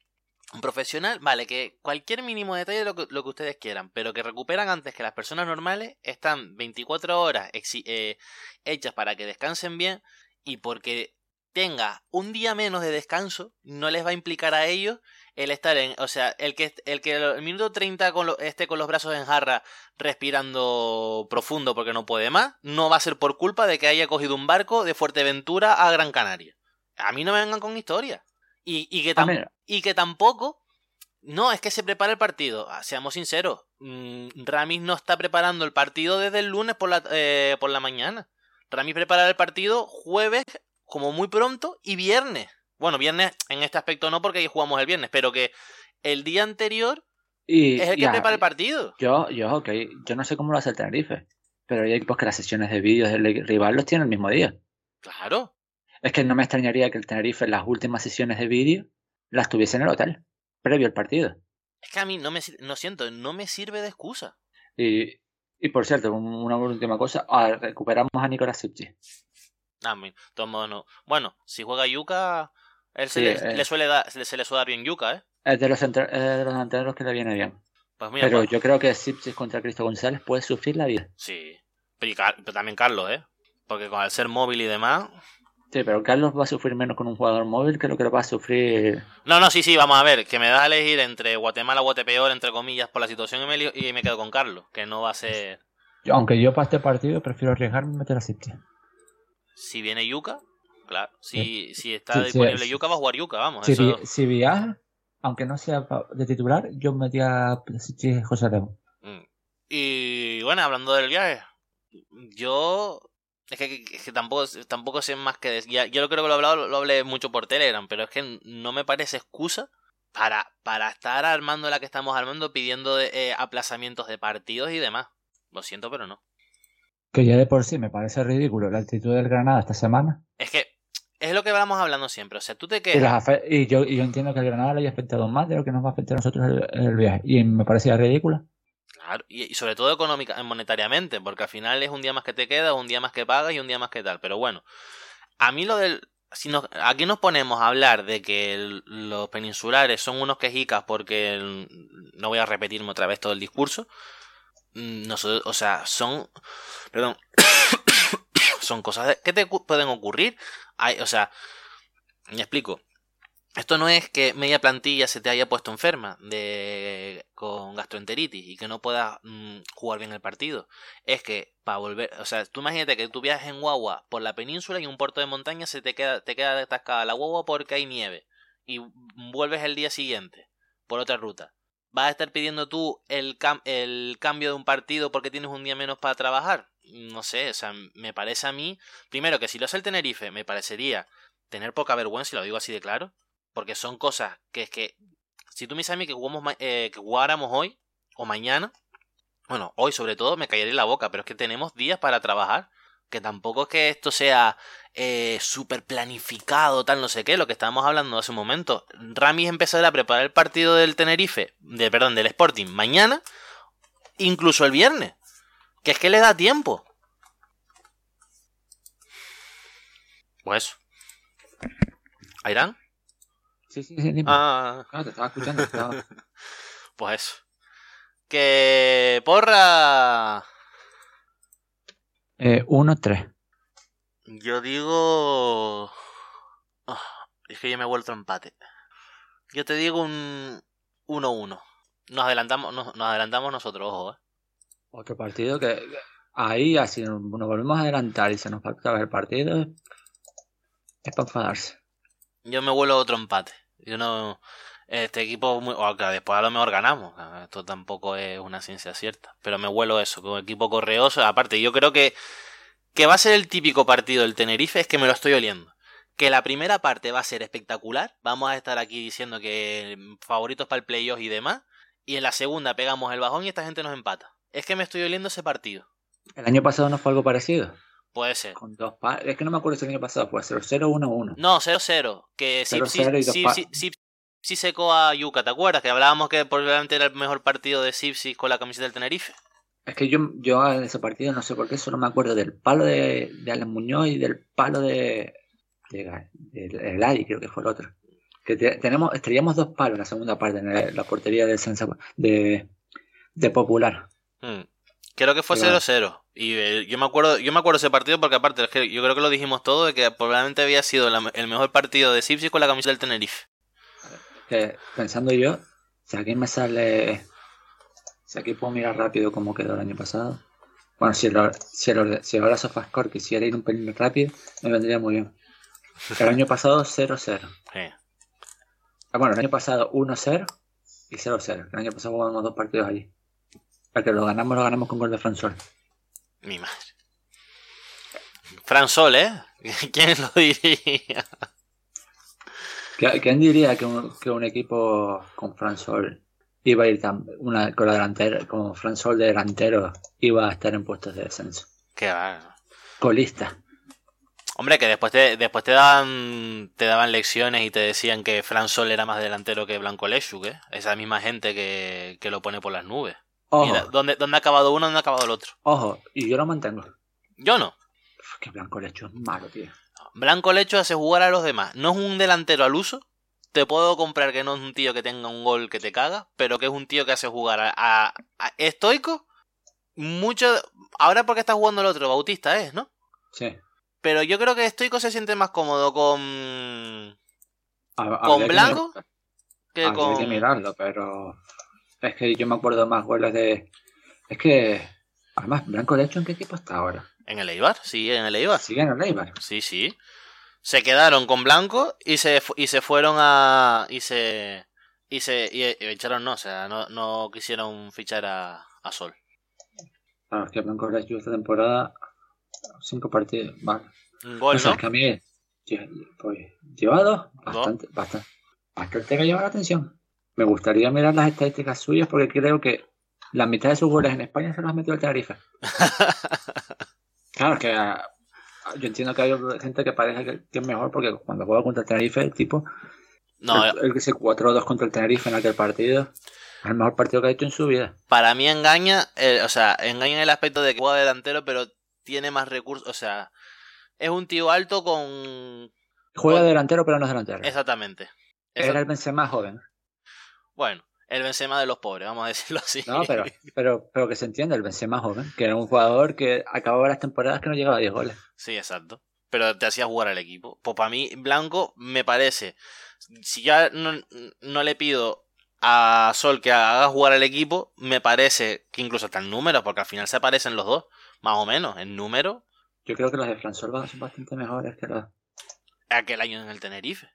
Un profesional, vale, que cualquier mínimo detalle de lo que, ustedes quieran, pero que recuperan antes que las personas normales, están 24 horas eh, hechas para que descansen bien y porque tenga un día menos de descanso, no les va a implicar a ellos el estar en, o sea, el que el que el minuto 30 con lo- esté con los brazos en jarra respirando profundo porque no puede más, no va a ser por culpa de que haya cogido un barco de Fuerteventura a Gran Canaria. A mí no me vengan con historia. Y, y, que, tam- y que tampoco, no, es que se prepara el partido. Ah, Seamos sinceros, mm, Ramis no está preparando el partido desde el lunes por la, eh, por la mañana. Ramis prepara el partido jueves, como muy pronto, y viernes. Bueno, viernes en este aspecto no porque ahí jugamos el viernes, pero que el día anterior y, es el que ya, prepara el partido. Yo, yo, ok, yo no sé cómo lo hace el Tenerife, pero hay equipos que las sesiones de vídeos del rival los tienen el mismo día. Claro. Es que no me extrañaría que el Tenerife las últimas sesiones de vídeo las tuviese en el hotel, previo al partido. Es que a mí no me no siento, no me sirve de excusa. Y, y por cierto, un- una última cosa, ah, recuperamos a Nicolás Sipchi. A mí, de todos modos no. Bueno, si juega Yuka, él se, Sí, le, eh. le suele dar, se le, se le suele dar bien Yuka, ¿eh? Es de los, entre- es de los delanteros que le viene bien. Pues mira, Pero pues- yo creo que Sipchis contra Cristo González puede sufrir la vida. Sí. Pero, Car- pero también Carlos, ¿eh? Porque con el ser móvil y demás. Sí, pero Carlos va a sufrir menos con un jugador móvil que lo que lo va a sufrir. No, no, sí, sí, vamos a ver. Que me das a elegir entre Guatemala o Guatepeor, entre comillas, por la situación y me, y me quedo con Carlos. Que no va a ser. Yo, aunque yo para este partido prefiero arriesgarme y meter a Sipchis. Si viene Yuka, claro. Si, si está Sí, disponible sí. Yuka, va a jugar Yuka, vamos. Si, eso... vi- si viaja, aunque no sea de titular, yo metía a José León. Mm. Y bueno, hablando del viaje, yo. Es que, es que tampoco, tampoco sé más que decir. Ya- Yo creo que lo he hablado, lo hablé mucho por Telegram, pero es que no me parece excusa para, para estar armando la que estamos armando, pidiendo eh, aplazamientos de partidos y demás. Lo siento, pero no. Que ya de por sí me parece ridículo la actitud del Granada esta semana. Es que es lo que vamos hablando siempre. O sea, tú te quedas. y yo, y yo entiendo que el Granada le haya afectado más de lo que nos va a afectar a nosotros el, el viaje. Y me parecía ridícula. Claro, y, y sobre todo económica, monetariamente, porque al final es un día más que te queda, un día más que pagas y un día más que tal. Pero bueno, a mí lo del. Si nos, aquí nos ponemos a hablar de que el- los peninsulares son unos quejicas porque el- no voy a repetirme otra vez todo el discurso. Mm, Nosotros, o sea, son. Perdón. son cosas que te pueden ocurrir. Hay, o sea, me explico. Esto no es que media plantilla se te haya puesto enferma de con gastroenteritis y que no puedas mm, jugar bien el partido. Es que para volver, o sea, tú imagínate que tú viajas en guagua por la península y un puerto de montaña se te queda te queda atascada la guagua porque hay nieve y vuelves el día siguiente por otra ruta. ¿Vas a estar pidiendo tú el, cam- el cambio de un partido porque tienes un día menos para trabajar? No sé, o sea, me parece a mí, primero que si lo hace el Tenerife, me parecería tener poca vergüenza, y lo digo así de claro, porque son cosas que es que si tú me dices a mí que, jugamos, eh, que jugáramos hoy o mañana, bueno, hoy sobre todo me caería la boca, pero es que tenemos días para trabajar, que tampoco es que esto sea eh, súper planificado, tal, no sé qué, lo que estábamos hablando hace un momento. Ramis empezará a preparar el partido del Tenerife, de, perdón, del Sporting, mañana, incluso el viernes, que es que le da tiempo. Pues. ¿Airán? Sí, sí, sí. dime. Ah, Claro, te estaba escuchando. te estaba- pues eso. Que porra. Eh, 1-3. Yo digo. Ah, es que ya me he vuelto a empate. Yo te digo un 1-1. Nos adelantamos, nos, nos adelantamos nosotros, ojo, eh. Otro partido que ahí, así nos nos volvemos a adelantar y se nos va a acabar el partido, es para enfadarse. Yo me vuelo a otro empate. Yo no. Este equipo, muy, o que después a lo mejor ganamos. Esto tampoco es una ciencia cierta. Pero me vuelo eso, con equipo correoso. Aparte, yo creo que, que va a ser el típico partido del Tenerife, es que me lo estoy oliendo. Que la primera parte va a ser espectacular. Vamos a estar aquí diciendo que favoritos para el playoff y demás. Y en la segunda pegamos el bajón y esta gente nos empata. Es que me estoy oliendo ese partido. El año pasado no fue algo parecido. Puede ser. Con dos Es que no me acuerdo si el año pasado fue 0-0 o 1-1. No, 0-0. Que sí, 0-0 y dos sí, secó a Yuca, ¿te acuerdas? Que hablábamos que probablemente era el mejor partido de Sipsis con la camiseta del Tenerife. Es que yo, yo en ese partido no sé por qué solo me acuerdo del palo de, de Alex Muñoz y del palo de. de, de- de creo que fue el otro. Que te- tenemos, estaríamos dos palos en la segunda parte, en la, la portería de, Sensa- de, de Popular. Hmm. Creo que fue Claro. 0-0. Y eh, yo me acuerdo yo me acuerdo de ese partido porque aparte yo creo que lo dijimos todo de que probablemente había sido la- el mejor partido de Sipsis con la camiseta del Tenerife. Que, pensando yo, si aquí me sale. Si aquí puedo mirar rápido cómo quedó el año pasado. Bueno, si, el, si, el, si ahora SofaScore quisiera ir un pelín rápido, me vendría muy bien. El año pasado 0-0. Eh, Ah, bueno, el año pasado 1-0 y 0-0. El año pasado jugamos dos partidos allí. El que lo ganamos, lo ganamos con gol de Fransol. mi madre. Fran Sol, ¿eh? ¿Quién lo diría? ¿Qui- ¿Quién diría que un, que un equipo con Fransol iba a ir tan, una, con la delantera, con Fransol de delantero, iba a estar en puestos de descenso? Qué va. Colista. Hombre, que después te, después te daban te daban lecciones y te decían que Fran Sol era más delantero que Blanco Lechuk, ¿eh? Esa misma gente que, que lo pone por las nubes. Ojo, Mira, ¿dónde, ¿dónde ha acabado uno, dónde ha acabado el otro? ojo, y yo lo mantengo. Yo no. Uf, que Blanco Lecho es malo, tío. Blanco Lecho hace jugar a los demás. No es un delantero al uso. Te puedo comprar que no es un tío que tenga un gol que te caga, pero que es un tío que hace jugar a, a- a estoico. Mucho. Ahora porque está jugando el otro, Bautista es, ¿no? Sí. Pero yo creo que estoico se siente más cómodo con. ¿Con que Blanco? que con. que mirarlo, pero es que yo me acuerdo más goles de. Es que. Además, Blanco Lecho, ¿en qué equipo está ahora? En el Eibar, sí, en el Eibar. Sigue en el Eibar. Sí, sí. Se quedaron con Blanco y se, y se fueron a. Y se. Y se. Y, y echaron, no, o sea, no, no quisieron fichar a, a Sol. Claro, es que Blanco Lecho esta temporada. Cinco partidos. Vale. Un O gol, sea, ¿no? es que a mí. Pues, lleva dos. Bastante, bastante. Bastante me llama la atención. Me gustaría mirar las estadísticas suyas porque creo que la mitad de sus goles en España se los ha metido el Tenerife. Claro, que ah, yo entiendo que hay gente que parece que, es mejor porque cuando juega contra el Tenerife, el tipo. No, el, que se 4-2 contra el Tenerife en aquel partido. Es el mejor partido que ha hecho en su vida. Para mí engaña, o sea, engaña en el aspecto de que juega delantero, pero tiene más recursos. O sea, es un tío alto con. Juega delantero, pero no es delantero. Exactamente. Era el Benzema joven. Bueno, el Benzema de los pobres, vamos a decirlo así. No, pero, pero, pero que se entienda, el Benzema joven, que era un jugador que acababa las temporadas que no llegaba a 10 goles. Sí, exacto. Pero te hacía jugar al equipo. Pues para mí, Blanco me parece. Si ya no, no le pido a Sol que haga jugar al equipo, me parece que incluso hasta en números, porque al final se aparecen los dos, más o menos, en número. Yo creo que los de Fransol son bastante mejores que los. Aquel año en el Tenerife.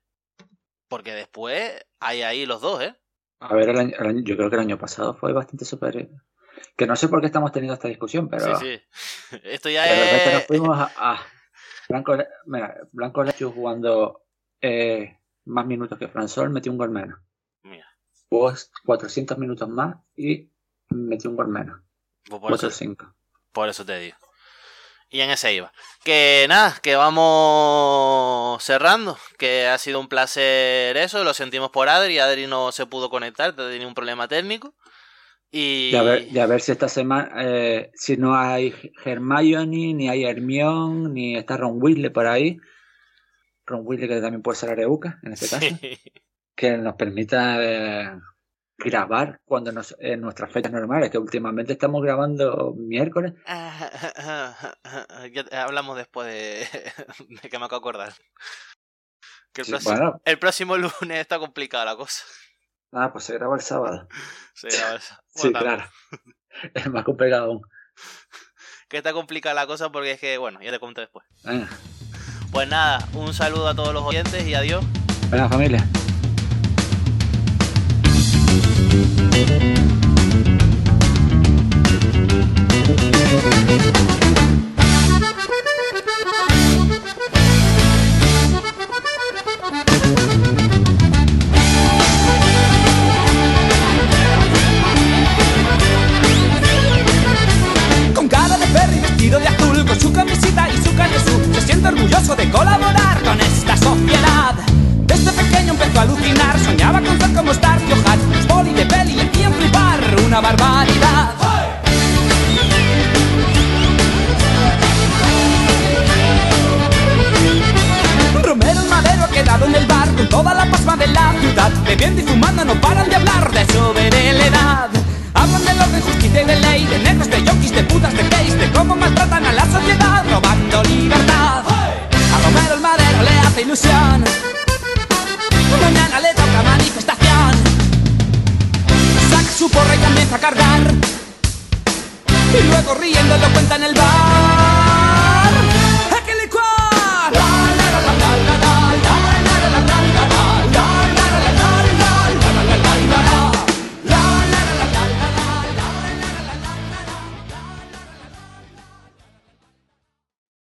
Porque después hay ahí los dos, ¿eh? A ver, yo creo que el año pasado fue bastante superior. Que no sé por qué estamos teniendo esta discusión, pero. Sí, sí. Esto ya es. nos fuimos a. Blanco, mira, Blanco Lechu jugando eh, más minutos que Fransol metió un gol menos. Mira. Jugó 400 minutos más y metió un gol menos. Por, eso, por eso te digo. Y en ese iba. Que nada, que vamos cerrando. Que ha sido un placer eso. Lo sentimos por Adri. Adri no se pudo conectar, tenía un problema técnico. Y... a, ver, a ver si esta semana, eh, si no hay Hermione, ni hay Hermione, ni está Ron Weasley por ahí. Ron Weasley que también puede ser Areuca, en este caso. Que nos permita eh, grabar cuando nos, en nuestras fechas normales, que últimamente estamos grabando miércoles. ya hablamos después de, que me acabo de acordar. Que el, próximo, el próximo lunes está complicada la cosa. Ah, pues se graba el sábado. Se graba el sábado. sí, claro. Es más complicado aún. Que está complicada la cosa porque es que, bueno, ya te cuento después. Pues nada, un saludo a todos los oyentes y adiós. Buena familia. Con